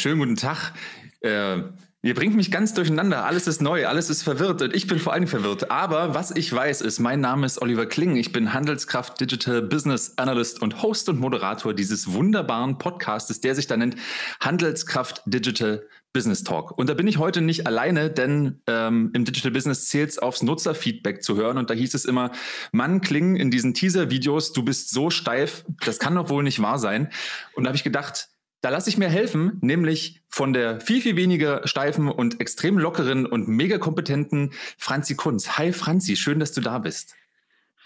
Schönen guten Tag. Äh, ihr bringt mich ganz durcheinander. Alles ist neu, alles ist verwirrt und ich bin vor allem verwirrt. Aber was ich weiß ist, mein Name ist Oliver Kling. Ich bin Handelskraft Digital Business Analyst und Host und Moderator dieses wunderbaren Podcastes, der sich da nennt Handelskraft Digital Business Talk. Und da bin ich heute nicht alleine, denn ähm, im Digital Business zählt es aufs Nutzerfeedback zu hören. Und da hieß es immer, Mann, Kling, in diesen Teaser-Videos, du bist so steif, das kann doch wohl nicht wahr sein. Und da habe ich gedacht, da lasse ich mir helfen, nämlich von der viel, viel weniger steifen und extrem lockeren und mega kompetenten Franzi Kunz. Hi Franzi, schön, dass du da bist.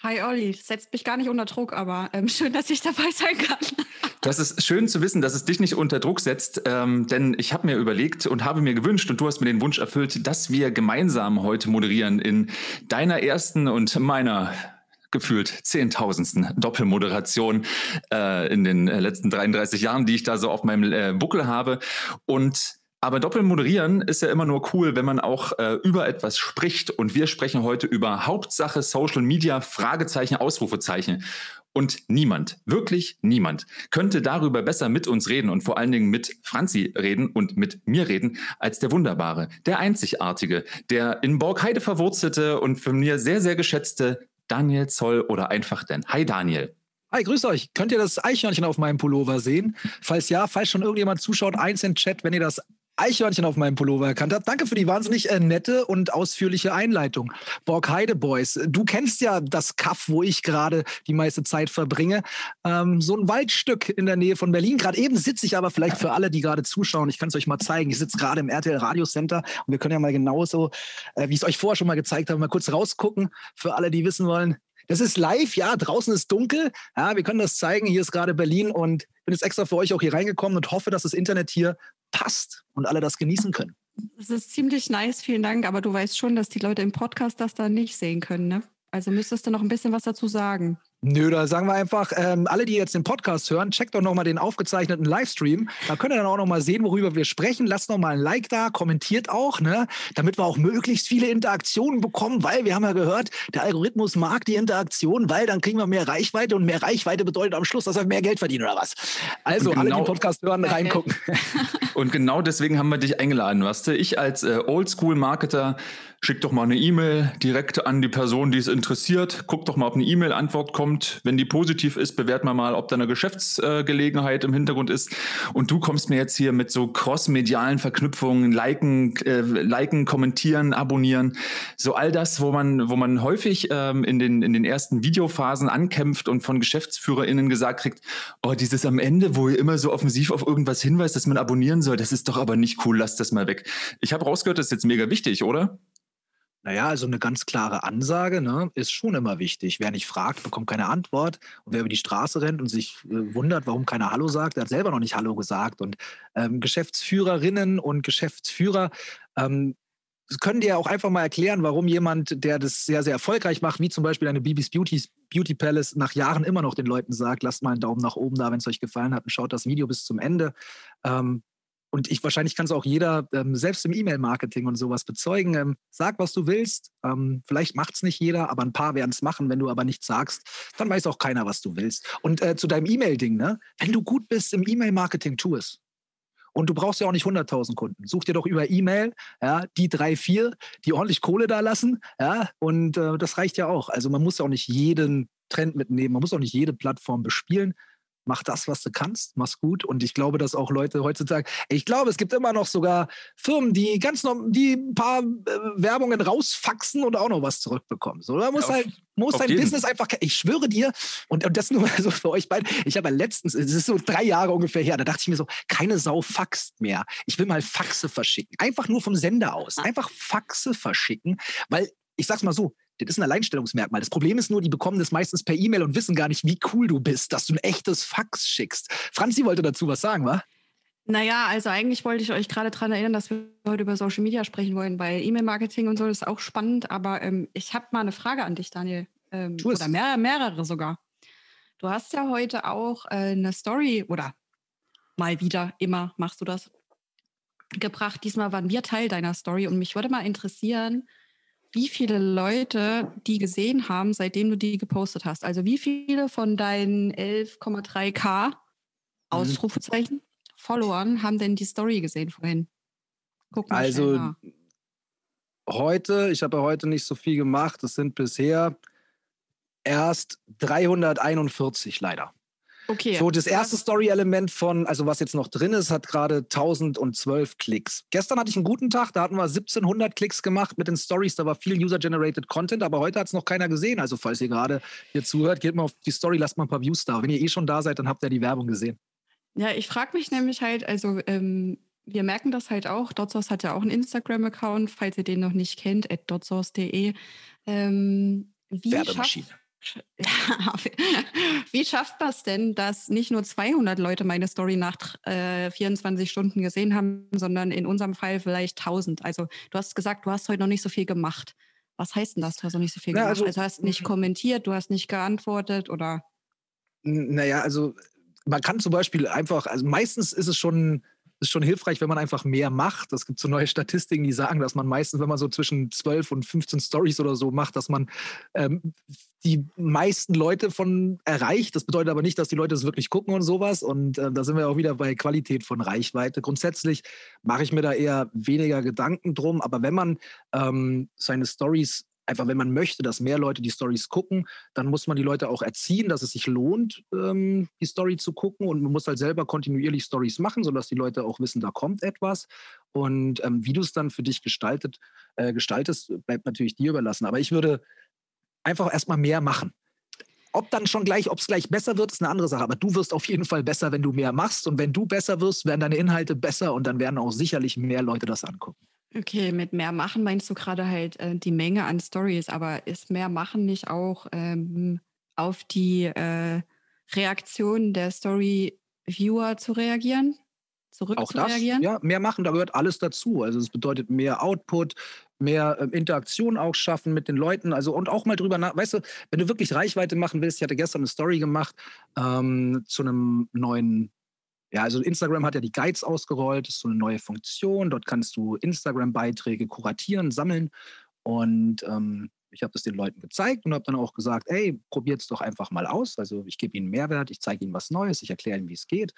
Hi Olli, setzt mich gar nicht unter Druck, aber ähm, schön, dass ich dabei sein kann. Das ist schön zu wissen, dass es dich nicht unter Druck setzt, ähm, denn ich habe mir überlegt und habe mir gewünscht und du hast mir den Wunsch erfüllt, dass wir gemeinsam heute moderieren in deiner ersten und meiner gefühlt zehntausendsten Doppelmoderation äh, in den äh, letzten 33 Jahren, die ich da so auf meinem äh, Buckel habe. Und aber Doppelmoderieren ist ja immer nur cool, wenn man auch äh, über etwas spricht. Und wir sprechen heute über Hauptsache Social Media, Fragezeichen, Ausrufezeichen. Und niemand, wirklich niemand, könnte darüber besser mit uns reden und vor allen Dingen mit Franzi reden und mit mir reden, als der Wunderbare, der Einzigartige, der in Borgheide verwurzelte und von mir sehr, sehr geschätzte Daniel Zoll oder einfach denn. Hi Daniel. Hi, grüß euch. Könnt ihr das Eichhörnchen auf meinem Pullover sehen? Falls ja, falls schon irgendjemand zuschaut, eins in Chat, wenn ihr das Eichhörnchen auf meinem Pullover erkannt habt. Danke für die wahnsinnig äh, nette und ausführliche Einleitung. Borgheide Boys, du kennst ja das Kaff, wo ich gerade die meiste Zeit verbringe. Ähm, so ein Waldstück in der Nähe von Berlin. Gerade eben sitze ich aber vielleicht für alle, die gerade zuschauen, ich kann es euch mal zeigen. Ich sitze gerade im RTL Radio Center und wir können ja mal genauso, äh, wie ich es euch vorher schon mal gezeigt habe, mal kurz rausgucken für alle, die wissen wollen. Das ist live, ja, draußen ist dunkel. Ja, wir können das zeigen. Hier ist gerade Berlin und bin jetzt extra für euch auch hier reingekommen und hoffe, dass das Internet hier passt und alle das genießen können. Das ist ziemlich nice, vielen Dank. Aber du weißt schon, dass die Leute im Podcast das da nicht sehen können, ne? Also müsstest du noch ein bisschen was dazu sagen. Nö, da sagen wir einfach, ähm, alle, die jetzt den Podcast hören, checkt doch nochmal den aufgezeichneten Livestream. Da könnt ihr dann auch nochmal sehen, worüber wir sprechen. Lasst nochmal ein Like da, kommentiert auch, ne? damit wir auch möglichst viele Interaktionen bekommen, weil wir haben ja gehört, der Algorithmus mag die Interaktion, weil dann kriegen wir mehr Reichweite und mehr Reichweite bedeutet am Schluss, dass wir mehr Geld verdienen oder was. Also genau, alle, die genau den Podcast hören, reingucken. Und genau deswegen haben wir dich eingeladen, weißt du? Ich als äh, Oldschool-Marketer schick doch mal eine E-Mail direkt an die Person, die es interessiert. Guck doch mal, ob eine E-Mail-Antwort kommt. Wenn die positiv ist, bewerten wir mal, ob da eine Geschäftsgelegenheit im Hintergrund ist. Und du kommst mir jetzt hier mit so cross-medialen Verknüpfungen, liken, äh, liken, kommentieren, abonnieren. So all das, wo man, wo man häufig ähm, in, den, in den ersten Videophasen ankämpft und von GeschäftsführerInnen gesagt kriegt, oh, dieses am Ende, wo ihr immer so offensiv auf irgendwas hinweist, dass man abonnieren soll, das ist doch aber nicht cool, lass das mal weg. Ich habe rausgehört, das ist jetzt mega wichtig, oder? Naja, also eine ganz klare Ansage ne, ist schon immer wichtig. Wer nicht fragt, bekommt keine Antwort. Und wer über die Straße rennt und sich äh, wundert, warum keiner Hallo sagt, der hat selber noch nicht Hallo gesagt. Und ähm, Geschäftsführerinnen und Geschäftsführer ähm, können dir auch einfach mal erklären, warum jemand, der das sehr, sehr erfolgreich macht, wie zum Beispiel eine Bibis Beauty, Beauty Palace, nach Jahren immer noch den Leuten sagt, lasst mal einen Daumen nach oben da, wenn es euch gefallen hat und schaut das Video bis zum Ende. Ähm, und ich wahrscheinlich kann es auch jeder ähm, selbst im E-Mail-Marketing und sowas bezeugen. Ähm, sag, was du willst. Ähm, vielleicht macht es nicht jeder, aber ein paar werden es machen. Wenn du aber nichts sagst, dann weiß auch keiner, was du willst. Und äh, zu deinem E-Mail-Ding, ne? Wenn du gut bist im E-Mail-Marketing, tu es. Und du brauchst ja auch nicht 100.000 Kunden. Such dir doch über E-Mail, ja, die drei, vier, die ordentlich Kohle da lassen, ja, und äh, das reicht ja auch. Also man muss ja auch nicht jeden Trend mitnehmen, man muss auch nicht jede Plattform bespielen mach das, was du kannst, mach's gut. Und ich glaube, dass auch Leute heutzutage, ich glaube, es gibt immer noch sogar Firmen, die ganz noch, die ein paar äh, Werbungen rausfaxen und auch noch was zurückbekommen. So, da muss ja, halt, muss dein jeden. Business einfach, ich schwöre dir, und, und das nur so für euch beide, ich habe ja letztens, es ist so drei Jahre ungefähr her, da dachte ich mir so, keine Sau faxt mehr. Ich will mal Faxe verschicken. Einfach nur vom Sender aus. Einfach Faxe verschicken, weil ich sag's mal so, das ist ein Alleinstellungsmerkmal. Das Problem ist nur, die bekommen das meistens per E-Mail und wissen gar nicht, wie cool du bist, dass du ein echtes Fax schickst. Franzi wollte dazu was sagen, wa? Naja, also eigentlich wollte ich euch gerade daran erinnern, dass wir heute über Social Media sprechen wollen, weil E-Mail-Marketing und so ist auch spannend. Aber ähm, ich habe mal eine Frage an dich, Daniel. Ähm, oder mehr, mehrere sogar. Du hast ja heute auch äh, eine Story oder mal wieder, immer machst du das, gebracht. Diesmal waren wir Teil deiner Story und mich würde mal interessieren, wie viele Leute die gesehen haben, seitdem du die gepostet hast. Also wie viele von deinen 11,3k mhm. Ausrufezeichen Followern haben denn die Story gesehen vorhin? Guck mal also heute, ich habe ja heute nicht so viel gemacht. Es sind bisher erst 341 leider. Okay. So, das erste Story-Element von, also was jetzt noch drin ist, hat gerade 1012 Klicks. Gestern hatte ich einen guten Tag, da hatten wir 1700 Klicks gemacht mit den Stories, da war viel User-Generated Content, aber heute hat es noch keiner gesehen. Also, falls ihr gerade hier zuhört, geht mal auf die Story, lasst mal ein paar Views da. Wenn ihr eh schon da seid, dann habt ihr die Werbung gesehen. Ja, ich frage mich nämlich halt, also, ähm, wir merken das halt auch. Dotsource hat ja auch einen Instagram-Account, falls ihr den noch nicht kennt, at dotsource.de. Ähm, wie Werbemaschine. Schafft, Wie schafft das denn, dass nicht nur 200 Leute meine Story nach äh, 24 Stunden gesehen haben, sondern in unserem Fall vielleicht 1000? Also du hast gesagt, du hast heute noch nicht so viel gemacht. Was heißt denn das? Du hast noch nicht so viel gemacht. also, also du hast nicht kommentiert, du hast nicht geantwortet oder? Naja, also man kann zum Beispiel einfach, also meistens ist es schon ist schon hilfreich, wenn man einfach mehr macht. Es gibt so neue Statistiken, die sagen, dass man meistens, wenn man so zwischen 12 und 15 Stories oder so macht, dass man ähm, die meisten Leute von erreicht. Das bedeutet aber nicht, dass die Leute es wirklich gucken und sowas. Und äh, da sind wir auch wieder bei Qualität von Reichweite. Grundsätzlich mache ich mir da eher weniger Gedanken drum. Aber wenn man ähm, seine Stories einfach, wenn man möchte, dass mehr Leute die Stories gucken, dann muss man die Leute auch erziehen, dass es sich lohnt, ähm, die Story zu gucken. Und man muss halt selber kontinuierlich Stories machen, sodass die Leute auch wissen, da kommt etwas. Und ähm, wie du es dann für dich gestaltet, äh, gestaltest, bleibt natürlich dir überlassen. Aber ich würde einfach erstmal mehr machen. Ob dann schon gleich, ob es gleich besser wird, ist eine andere Sache. Aber du wirst auf jeden Fall besser, wenn du mehr machst. Und wenn du besser wirst, werden deine Inhalte besser und dann werden auch sicherlich mehr Leute das angucken. Okay, mit mehr machen meinst du gerade halt äh, die Menge an Stories, aber ist mehr machen nicht auch ähm, auf die äh, Reaktion der Story-Viewer zu reagieren? Zurück auch zu das, reagieren? Ja, mehr machen, da gehört alles dazu. Also es bedeutet mehr Output, mehr äh, Interaktion auch schaffen mit den Leuten. Also und auch mal drüber nach, weißt du, wenn du wirklich Reichweite machen willst, ich hatte gestern eine Story gemacht ähm, zu einem neuen ja, also Instagram hat ja die Guides ausgerollt, das ist so eine neue Funktion. Dort kannst du Instagram-Beiträge kuratieren, sammeln. Und ähm, ich habe das den Leuten gezeigt und habe dann auch gesagt, ey, probiert es doch einfach mal aus. Also ich gebe ihnen Mehrwert, ich zeige ihnen was Neues, ich erkläre ihnen, wie es geht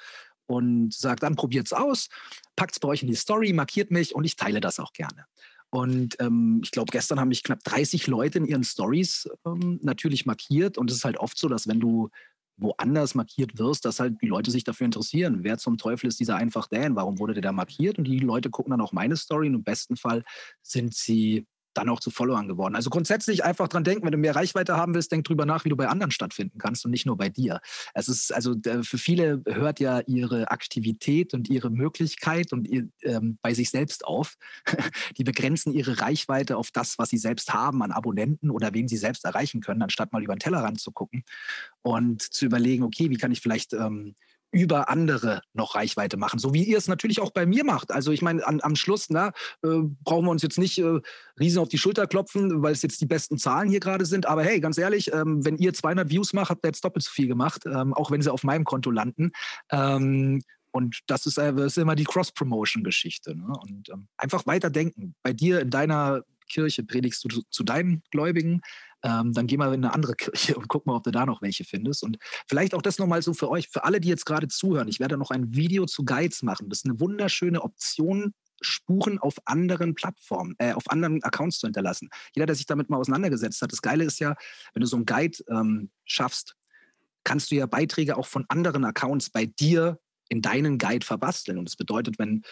und sage dann, probiert es aus, packt es bei euch in die Story, markiert mich und ich teile das auch gerne. Und ähm, ich glaube, gestern haben mich knapp 30 Leute in ihren Stories ähm, natürlich markiert. Und es ist halt oft so, dass wenn du woanders markiert wirst, dass halt die Leute sich dafür interessieren. Wer zum Teufel ist dieser einfach Dan? Warum wurde der da markiert? Und die Leute gucken dann auch meine Story und im besten Fall sind sie dann auch zu Followern geworden. Also grundsätzlich einfach dran denken, wenn du mehr Reichweite haben willst, denk drüber nach, wie du bei anderen stattfinden kannst und nicht nur bei dir. Es ist also für viele hört ja ihre Aktivität und ihre Möglichkeit und ihr, ähm, bei sich selbst auf. Die begrenzen ihre Reichweite auf das, was sie selbst haben an Abonnenten oder wen sie selbst erreichen können, anstatt mal über den Tellerrand zu gucken und zu überlegen, okay, wie kann ich vielleicht ähm, über andere noch Reichweite machen, so wie ihr es natürlich auch bei mir macht. Also ich meine, am Schluss na, äh, brauchen wir uns jetzt nicht äh, riesen auf die Schulter klopfen, weil es jetzt die besten Zahlen hier gerade sind. Aber hey, ganz ehrlich, ähm, wenn ihr 200 Views macht, habt ihr jetzt doppelt so viel gemacht, ähm, auch wenn sie auf meinem Konto landen. Ähm, und das ist, äh, ist, immer die Cross-Promotion-Geschichte. Ne? Und ähm, einfach weiterdenken. Bei dir in deiner Kirche predigst du zu deinen Gläubigen, ähm, dann geh mal in eine andere Kirche und guck mal, ob du da noch welche findest. Und vielleicht auch das nochmal so für euch, für alle, die jetzt gerade zuhören. Ich werde noch ein Video zu Guides machen. Das ist eine wunderschöne Option, Spuren auf anderen Plattformen, äh, auf anderen Accounts zu hinterlassen. Jeder, der sich damit mal auseinandergesetzt hat, das Geile ist ja, wenn du so einen Guide ähm, schaffst, kannst du ja Beiträge auch von anderen Accounts bei dir in deinen Guide verbasteln. Und das bedeutet, wenn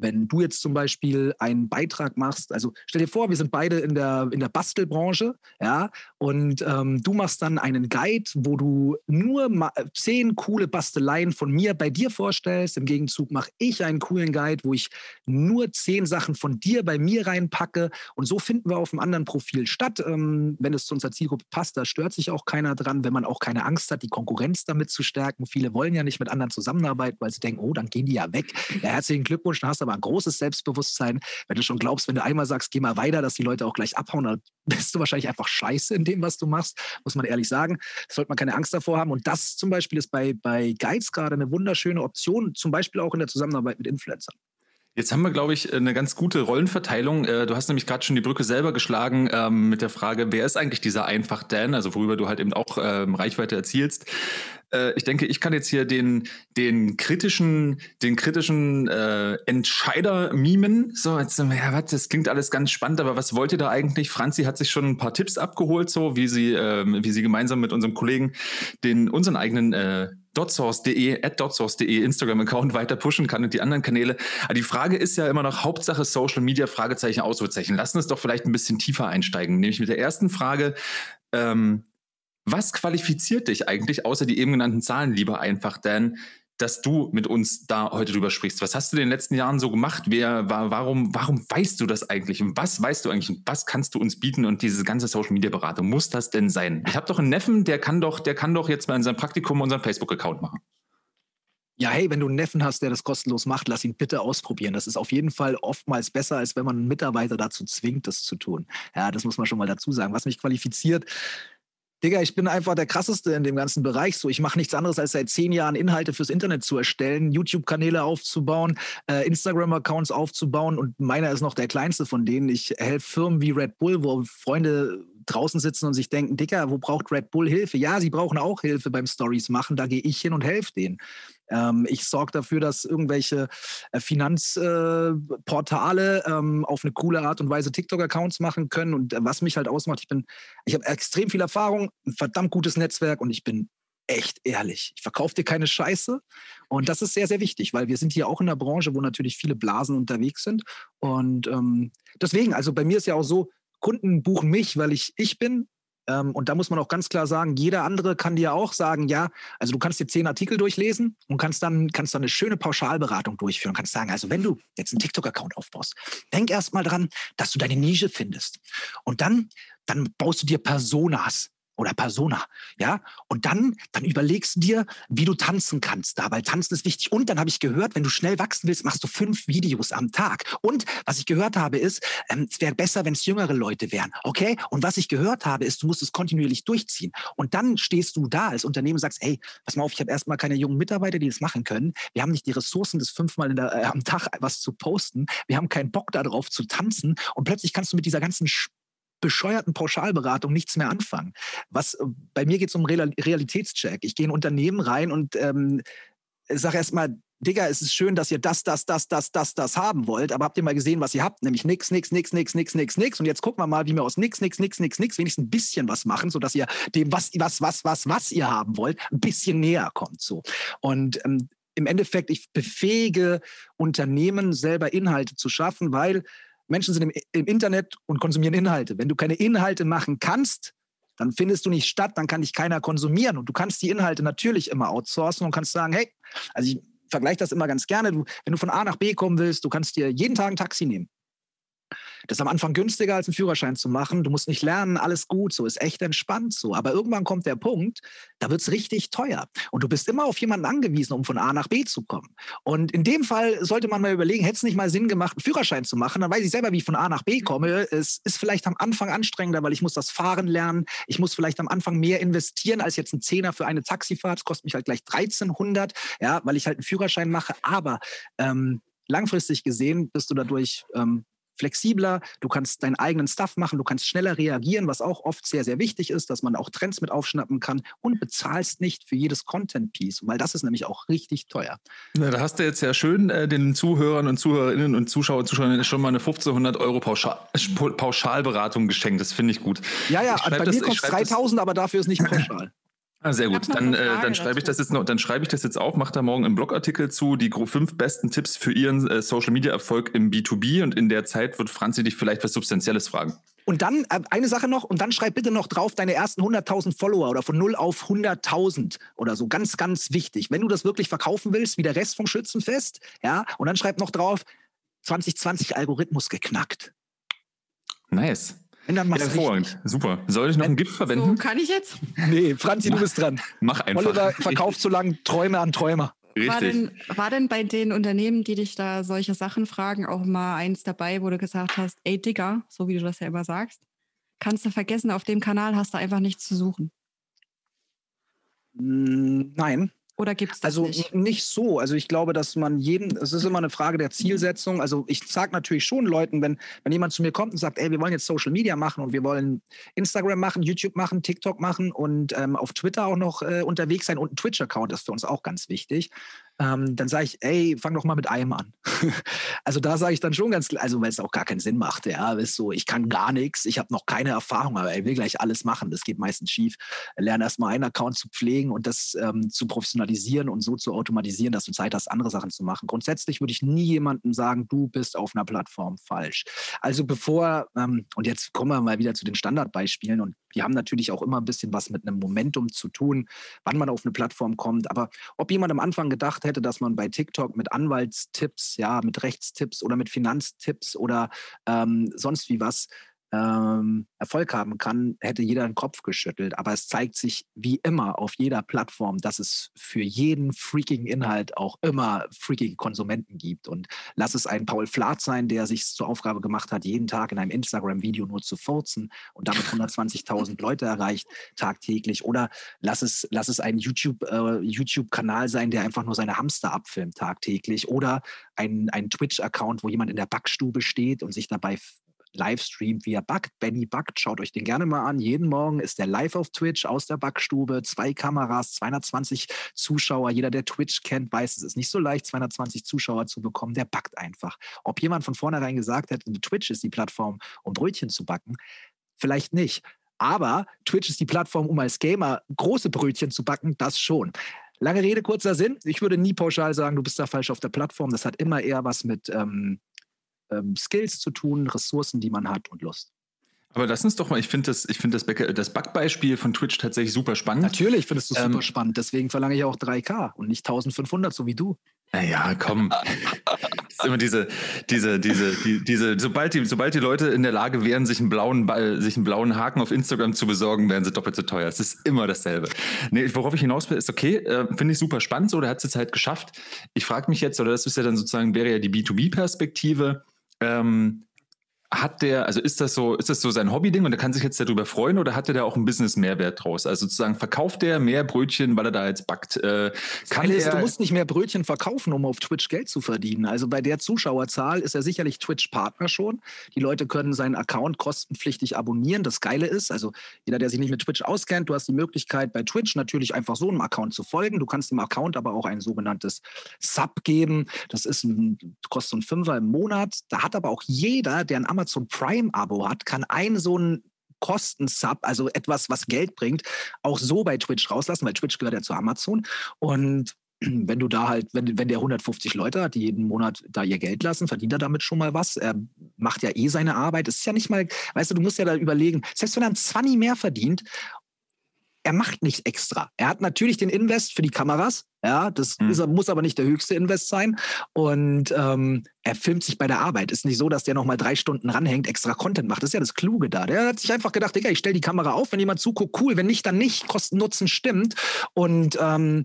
wenn du jetzt zum Beispiel einen Beitrag machst, also stell dir vor, wir sind beide in der, in der Bastelbranche, ja, und ähm, du machst dann einen Guide, wo du nur zehn coole Basteleien von mir bei dir vorstellst. Im Gegenzug mache ich einen coolen Guide, wo ich nur zehn Sachen von dir bei mir reinpacke. Und so finden wir auf einem anderen Profil statt. Ähm, wenn es zu unserer Zielgruppe passt, da stört sich auch keiner dran, wenn man auch keine Angst hat, die Konkurrenz damit zu stärken. Viele wollen ja nicht mit anderen zusammenarbeiten, weil sie denken, oh, dann gehen die ja weg. Ja, herzlichen Glückwunsch, dann hast du aber ein großes Selbstbewusstsein. Wenn du schon glaubst, wenn du einmal sagst, geh mal weiter, dass die Leute auch gleich abhauen, dann bist du wahrscheinlich einfach scheiße in dem, was du machst, muss man ehrlich sagen. Da sollte man keine Angst davor haben. Und das zum Beispiel ist bei, bei Guides gerade eine wunderschöne Option, zum Beispiel auch in der Zusammenarbeit mit Influencern. Jetzt haben wir, glaube ich, eine ganz gute Rollenverteilung. Äh, du hast nämlich gerade schon die Brücke selber geschlagen ähm, mit der Frage, wer ist eigentlich dieser einfach Dan, also worüber du halt eben auch ähm, Reichweite erzielst. Äh, ich denke, ich kann jetzt hier den, den kritischen, den kritischen äh, Entscheider mimen. So, jetzt, ja, was, das klingt alles ganz spannend, aber was wollt ihr da eigentlich? Franzi hat sich schon ein paar Tipps abgeholt, so wie sie, äh, wie sie gemeinsam mit unserem Kollegen den unseren eigenen äh, dotsource.de, at dotsource.de Instagram-Account weiter pushen kann und die anderen Kanäle. Aber die Frage ist ja immer noch Hauptsache Social Media, Fragezeichen, Ausrufezeichen. Lassen uns doch vielleicht ein bisschen tiefer einsteigen, nämlich mit der ersten Frage. Ähm, was qualifiziert dich eigentlich, außer die eben genannten Zahlen, lieber einfach, Dan, dass du mit uns da heute drüber sprichst. Was hast du in den letzten Jahren so gemacht? Wer, war, warum, warum weißt du das eigentlich? Und was weißt du eigentlich? Und was kannst du uns bieten? Und diese ganze Social Media Beratung, muss das denn sein? Ich habe doch einen Neffen, der kann doch, der kann doch jetzt mal in seinem Praktikum unseren Facebook-Account machen. Ja, hey, wenn du einen Neffen hast, der das kostenlos macht, lass ihn bitte ausprobieren. Das ist auf jeden Fall oftmals besser, als wenn man einen Mitarbeiter dazu zwingt, das zu tun. Ja, das muss man schon mal dazu sagen. Was mich qualifiziert, Digga, ich bin einfach der krasseste in dem ganzen Bereich. So, ich mache nichts anderes, als seit zehn Jahren Inhalte fürs Internet zu erstellen, YouTube-Kanäle aufzubauen, äh, Instagram-Accounts aufzubauen und meiner ist noch der kleinste von denen. Ich helfe Firmen wie Red Bull, wo Freunde draußen sitzen und sich denken, Dicker, wo braucht Red Bull Hilfe? Ja, sie brauchen auch Hilfe beim Stories machen. Da gehe ich hin und helfe denen. Ähm, ich sorge dafür, dass irgendwelche äh, Finanzportale äh, ähm, auf eine coole Art und Weise TikTok-Accounts machen können. Und äh, was mich halt ausmacht, ich bin, ich habe extrem viel Erfahrung, ein verdammt gutes Netzwerk und ich bin echt ehrlich. Ich verkaufe dir keine Scheiße. Und das ist sehr, sehr wichtig, weil wir sind hier auch in einer Branche, wo natürlich viele Blasen unterwegs sind. Und ähm, deswegen, also bei mir ist ja auch so, Kunden buchen mich, weil ich ich bin. Ähm, und da muss man auch ganz klar sagen, jeder andere kann dir auch sagen, ja, also du kannst dir zehn Artikel durchlesen und kannst dann, kannst dann eine schöne Pauschalberatung durchführen kannst sagen, also wenn du jetzt einen TikTok-Account aufbaust, denk erst mal dran, dass du deine Nische findest. Und dann, dann baust du dir Personas oder Persona, ja. Und dann, dann überlegst du dir, wie du tanzen kannst da, weil tanzen ist wichtig. Und dann habe ich gehört, wenn du schnell wachsen willst, machst du fünf Videos am Tag. Und was ich gehört habe, ist, ähm, es wäre besser, wenn es jüngere Leute wären, okay? Und was ich gehört habe, ist, du musst es kontinuierlich durchziehen. Und dann stehst du da als Unternehmen und sagst, ey, pass mal auf, ich habe erstmal keine jungen Mitarbeiter, die das machen können. Wir haben nicht die Ressourcen, das fünfmal der, äh, am Tag was zu posten. Wir haben keinen Bock darauf zu tanzen. Und plötzlich kannst du mit dieser ganzen bescheuerten Pauschalberatung nichts mehr anfangen. Was äh, bei mir geht es um Real Realitätscheck. Ich gehe in Unternehmen rein und ähm, sage erstmal, Digga, es ist schön, dass ihr das, das, das, das, das, das haben wollt, aber habt ihr mal gesehen, was ihr habt? Nämlich nix, nix, nix, nix, nix, nix, nix. Und jetzt gucken wir mal, wie wir aus nix, nix, nix, nix, nix wenigstens ein bisschen was machen, sodass ihr dem, was, was, was, was, was ihr haben wollt, ein bisschen näher kommt. So. Und ähm, im Endeffekt, ich befähige Unternehmen, selber Inhalte zu schaffen, weil Menschen sind im, im Internet und konsumieren Inhalte. Wenn du keine Inhalte machen kannst, dann findest du nicht statt, dann kann dich keiner konsumieren. Und du kannst die Inhalte natürlich immer outsourcen und kannst sagen, hey, also ich vergleiche das immer ganz gerne, du, wenn du von A nach B kommen willst, du kannst dir jeden Tag ein Taxi nehmen. Das ist am Anfang günstiger, als einen Führerschein zu machen. Du musst nicht lernen, alles gut, so ist echt entspannt so. Aber irgendwann kommt der Punkt, da wird es richtig teuer. Und du bist immer auf jemanden angewiesen, um von A nach B zu kommen. Und in dem Fall sollte man mal überlegen, hätte es nicht mal Sinn gemacht, einen Führerschein zu machen, dann weiß ich selber, wie ich von A nach B komme. Es ist vielleicht am Anfang anstrengender, weil ich muss das Fahren lernen. Ich muss vielleicht am Anfang mehr investieren als jetzt ein Zehner für eine Taxifahrt. Das kostet mich halt gleich 1300, ja, weil ich halt einen Führerschein mache. Aber ähm, langfristig gesehen bist du dadurch ähm, flexibler, du kannst deinen eigenen Stuff machen, du kannst schneller reagieren, was auch oft sehr, sehr wichtig ist, dass man auch Trends mit aufschnappen kann und bezahlst nicht für jedes Content-Piece, weil das ist nämlich auch richtig teuer. Ja, da hast du jetzt ja schön äh, den Zuhörern und Zuhörerinnen und Zuschauern und Zuschauerinnen schon mal eine 1500 Euro Pauschal Pauschalberatung geschenkt. Das finde ich gut. Ja, ja, bei mir kostet es 3000, aber dafür ist nicht pauschal. Ah, sehr gut. Dann, äh, dann schreibe ich das jetzt noch, dann schreibe ich das jetzt auf, mache da morgen einen Blogartikel zu, die fünf besten Tipps für Ihren äh, Social Media Erfolg im B2B und in der Zeit wird Franzi dich vielleicht was Substanzielles fragen. Und dann, äh, eine Sache noch, und dann schreib bitte noch drauf deine ersten 100.000 Follower oder von 0 auf 100.000 oder so. Ganz, ganz wichtig. Wenn du das wirklich verkaufen willst, wie der Rest vom Schützenfest, ja, und dann schreib noch drauf, 2020 Algorithmus geknackt. Nice. Wenn dann machst Hervorragend, super. Soll ich noch ein Gift verwenden? So, kann ich jetzt? Nee, Franzi, du bist dran. Mach einfach. Oliver verkauft so lange Träume an Träumer. Richtig. War denn, war denn bei den Unternehmen, die dich da solche Sachen fragen, auch mal eins dabei, wo du gesagt hast, ey Digga, so wie du das ja immer sagst, kannst du vergessen, auf dem Kanal hast du einfach nichts zu suchen? Hm, nein. Oder gibt es das also nicht? nicht so. Also ich glaube, dass man jeden, es ist immer eine Frage der Zielsetzung. Also ich sage natürlich schon Leuten, wenn, wenn jemand zu mir kommt und sagt, ey, wir wollen jetzt Social Media machen und wir wollen Instagram machen, YouTube machen, TikTok machen und ähm, auf Twitter auch noch äh, unterwegs sein und ein Twitch-Account ist für uns auch ganz wichtig ähm, dann sage ich, ey, fang doch mal mit einem an. also da sage ich dann schon ganz klar, also weil es auch gar keinen Sinn macht, ja, ist so, ich kann gar nichts, ich habe noch keine Erfahrung, aber ich will gleich alles machen. Das geht meistens schief. Lerne erstmal einen Account zu pflegen und das ähm, zu professionalisieren und so zu automatisieren, dass du Zeit hast, andere Sachen zu machen. Grundsätzlich würde ich nie jemandem sagen, du bist auf einer Plattform falsch. Also bevor, ähm, und jetzt kommen wir mal wieder zu den Standardbeispielen und die haben natürlich auch immer ein bisschen was mit einem Momentum zu tun, wann man auf eine Plattform kommt. Aber ob jemand am Anfang gedacht hätte, dass man bei TikTok mit Anwaltstipps, ja, mit Rechtstipps oder mit Finanztipps oder ähm, sonst wie was ähm, Erfolg haben kann, hätte jeder den Kopf geschüttelt. Aber es zeigt sich wie immer auf jeder Plattform, dass es für jeden freaking Inhalt auch immer freaking Konsumenten gibt. Und lass es ein Paul Flath sein, der sich zur Aufgabe gemacht hat, jeden Tag in einem Instagram-Video nur zu furzen und damit 120.000 Leute erreicht tagtäglich. Oder lass es, lass es ein YouTube, äh, YouTube-Kanal sein, der einfach nur seine Hamster abfilmt tagtäglich. Oder ein, ein Twitch-Account, wo jemand in der Backstube steht und sich dabei livestreamt, wie er backt. Benny backt, schaut euch den gerne mal an. Jeden Morgen ist der live auf Twitch aus der Backstube. Zwei Kameras, 220 Zuschauer. Jeder, der Twitch kennt, weiß, es ist nicht so leicht, 220 Zuschauer zu bekommen. Der backt einfach. Ob jemand von vornherein gesagt hätte, Twitch ist die Plattform, um Brötchen zu backen, vielleicht nicht. Aber Twitch ist die Plattform, um als Gamer große Brötchen zu backen, das schon. Lange Rede, kurzer Sinn. Ich würde nie pauschal sagen, du bist da falsch auf der Plattform. Das hat immer eher was mit ähm, ähm, Skills zu tun, Ressourcen, die man hat und Lust. Aber lass uns doch mal, ich finde das, ich finde das, das Backbeispiel von Twitch tatsächlich super spannend. Natürlich findest du es ähm, super spannend, deswegen verlange ich auch 3K und nicht 1500, so wie du. Naja, komm. ist immer diese, diese, diese, die, diese, sobald die, sobald die Leute in der Lage wären, sich einen blauen Ball, sich einen blauen Haken auf Instagram zu besorgen, wären sie doppelt so teuer. Es ist immer dasselbe. Nee, worauf ich hinaus will, ist okay, äh, finde ich super spannend, so, der hat es jetzt halt geschafft. Ich frage mich jetzt, oder das ist ja dann sozusagen, wäre ja die B2B-Perspektive, ähm, hat der, also ist das so, ist das so sein Hobbyding und er kann sich jetzt darüber freuen oder hat er da auch einen Business-Mehrwert draus? Also sozusagen verkauft er mehr Brötchen, weil er da jetzt backt? Äh, kann er, du musst nicht mehr Brötchen verkaufen, um auf Twitch Geld zu verdienen. Also bei der Zuschauerzahl ist er sicherlich Twitch-Partner schon. Die Leute können seinen Account kostenpflichtig abonnieren. Das Geile ist, also jeder, der sich nicht mit Twitch auskennt, du hast die Möglichkeit bei Twitch natürlich einfach so einem Account zu folgen. Du kannst dem Account aber auch ein sogenanntes Sub geben. Das ist ein, kostet ein Fünfer im Monat. Da hat aber auch jeder, der ein Amazon Amazon Prime-Abo hat, kann ein so ein Kostensub, also etwas, was Geld bringt, auch so bei Twitch rauslassen, weil Twitch gehört ja zu Amazon. Und wenn du da halt, wenn, wenn der 150 Leute hat, die jeden Monat da ihr Geld lassen, verdient er damit schon mal was. Er macht ja eh seine Arbeit. Es ist ja nicht mal, weißt du, du musst ja da überlegen, selbst wenn er ein 20 mehr verdient er macht nichts extra. Er hat natürlich den Invest für die Kameras, ja, das mhm. ist, muss aber nicht der höchste Invest sein. Und ähm, er filmt sich bei der Arbeit. Ist nicht so, dass der noch mal drei Stunden ranhängt, extra Content macht. Das ist ja das Kluge da. Der hat sich einfach gedacht, Digga, ich stelle die Kamera auf, wenn jemand zuguckt, cool, wenn nicht, dann nicht. Kosten Nutzen stimmt. Und ähm,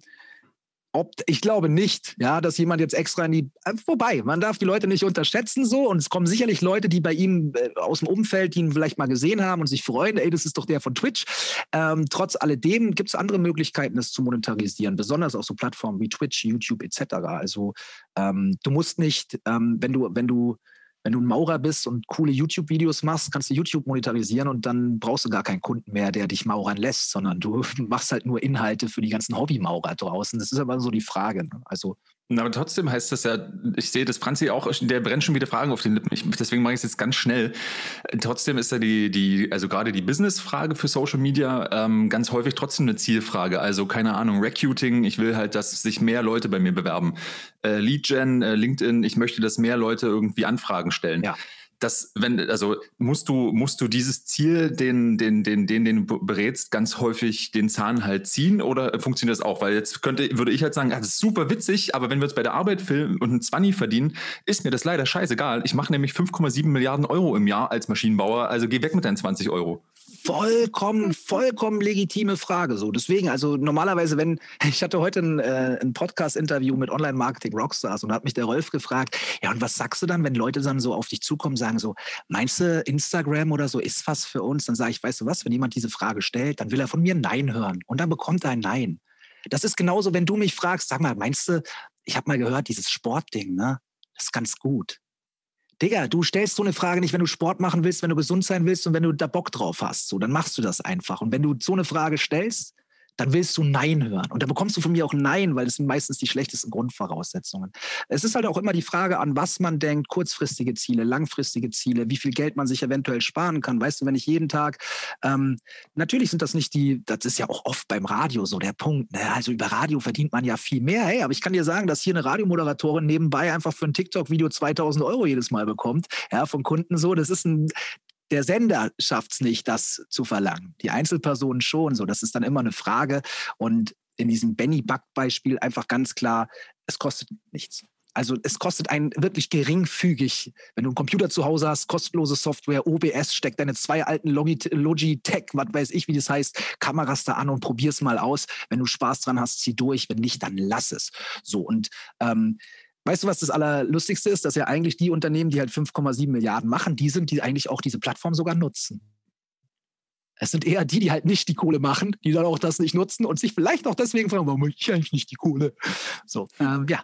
ob, ich glaube nicht, ja, dass jemand jetzt extra in die. Äh, wobei, man darf die Leute nicht unterschätzen so. Und es kommen sicherlich Leute, die bei ihm äh, aus dem Umfeld, die ihn vielleicht mal gesehen haben und sich freuen, ey, das ist doch der von Twitch. Ähm, trotz alledem gibt es andere Möglichkeiten, das zu monetarisieren, besonders auf so Plattformen wie Twitch, YouTube etc. Also ähm, du musst nicht, ähm, wenn du, wenn du wenn du ein Maurer bist und coole YouTube-Videos machst, kannst du YouTube monetarisieren und dann brauchst du gar keinen Kunden mehr, der dich maurern lässt, sondern du machst halt nur Inhalte für die ganzen Hobbymaurer draußen. Das ist aber so die Frage. Ne? Also na, aber trotzdem heißt das ja, ich sehe das Franzi auch, der brennt schon wieder Fragen auf den Lippen. Ich, deswegen mache ich es jetzt ganz schnell. Trotzdem ist ja die, die also gerade die Business-Frage für Social Media ähm, ganz häufig trotzdem eine Zielfrage. Also keine Ahnung, Recruiting, ich will halt, dass sich mehr Leute bei mir bewerben. Äh, Lead Gen, äh, LinkedIn, ich möchte, dass mehr Leute irgendwie Anfragen stellen. Ja das, wenn, also musst du, musst du dieses Ziel, den, den, den, den, den du berätst, ganz häufig den Zahn halt ziehen oder funktioniert das auch? Weil jetzt könnte, würde ich halt sagen, das ist super witzig, aber wenn wir jetzt bei der Arbeit filmen und ein 20 verdienen, ist mir das leider scheißegal. Ich mache nämlich 5,7 Milliarden Euro im Jahr als Maschinenbauer, also geh weg mit deinen 20 Euro vollkommen, vollkommen legitime Frage. So, deswegen, also normalerweise, wenn ich hatte heute ein, äh, ein Podcast-Interview mit Online-Marketing-Rockstars und hat mich der Rolf gefragt, ja, und was sagst du dann, wenn Leute dann so auf dich zukommen, sagen so, meinst du, Instagram oder so ist was für uns? Dann sage ich, weißt du was, wenn jemand diese Frage stellt, dann will er von mir Nein hören und dann bekommt er ein Nein. Das ist genauso, wenn du mich fragst, sag mal, meinst du, ich habe mal gehört, dieses Sportding, ne? Das ist ganz gut. Digga, du stellst so eine Frage nicht, wenn du Sport machen willst, wenn du gesund sein willst und wenn du da Bock drauf hast. So, dann machst du das einfach. Und wenn du so eine Frage stellst, dann willst du Nein hören. Und dann bekommst du von mir auch Nein, weil das sind meistens die schlechtesten Grundvoraussetzungen. Es ist halt auch immer die Frage, an was man denkt, kurzfristige Ziele, langfristige Ziele, wie viel Geld man sich eventuell sparen kann. Weißt du, wenn ich jeden Tag, ähm, natürlich sind das nicht die, das ist ja auch oft beim Radio so der Punkt. Ne? Also über Radio verdient man ja viel mehr. Hey, aber ich kann dir sagen, dass hier eine Radiomoderatorin nebenbei einfach für ein TikTok-Video 2000 Euro jedes Mal bekommt, ja, von Kunden so. Das ist ein, der Sender schafft es nicht, das zu verlangen. Die Einzelpersonen schon. So, das ist dann immer eine Frage. Und in diesem Benny Buck Beispiel einfach ganz klar, es kostet nichts. Also es kostet einen wirklich geringfügig, wenn du einen Computer zu Hause hast, kostenlose Software, OBS, steck deine zwei alten Logitech, was weiß ich, wie das heißt, Kameras da an und probier's mal aus. Wenn du Spaß dran hast, zieh durch. Wenn nicht, dann lass es. So und ähm, Weißt du, was das Allerlustigste ist? Dass ja eigentlich die Unternehmen, die halt 5,7 Milliarden machen, die sind, die eigentlich auch diese Plattform sogar nutzen. Es sind eher die, die halt nicht die Kohle machen, die dann auch das nicht nutzen und sich vielleicht auch deswegen fragen, warum ich eigentlich nicht die Kohle? So, ähm, ja.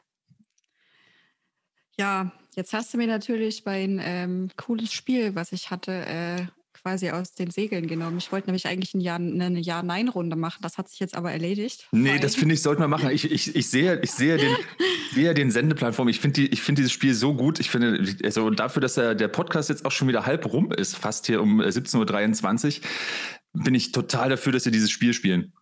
Ja, jetzt hast du mir natürlich mein ähm, cooles Spiel, was ich hatte, äh, quasi aus den Segeln genommen. Ich wollte nämlich eigentlich ein Jahr, eine Ja-Nein-Runde machen. Das hat sich jetzt aber erledigt. Nee, das finde ich, sollten wir machen. Ich, ich, ich sehe, ich sehe den, sehe den Sendeplattform. Ich finde die, find dieses Spiel so gut. Ich finde, also dafür, dass der, der Podcast jetzt auch schon wieder halb rum ist, fast hier um 17.23 Uhr, bin ich total dafür, dass wir dieses Spiel spielen.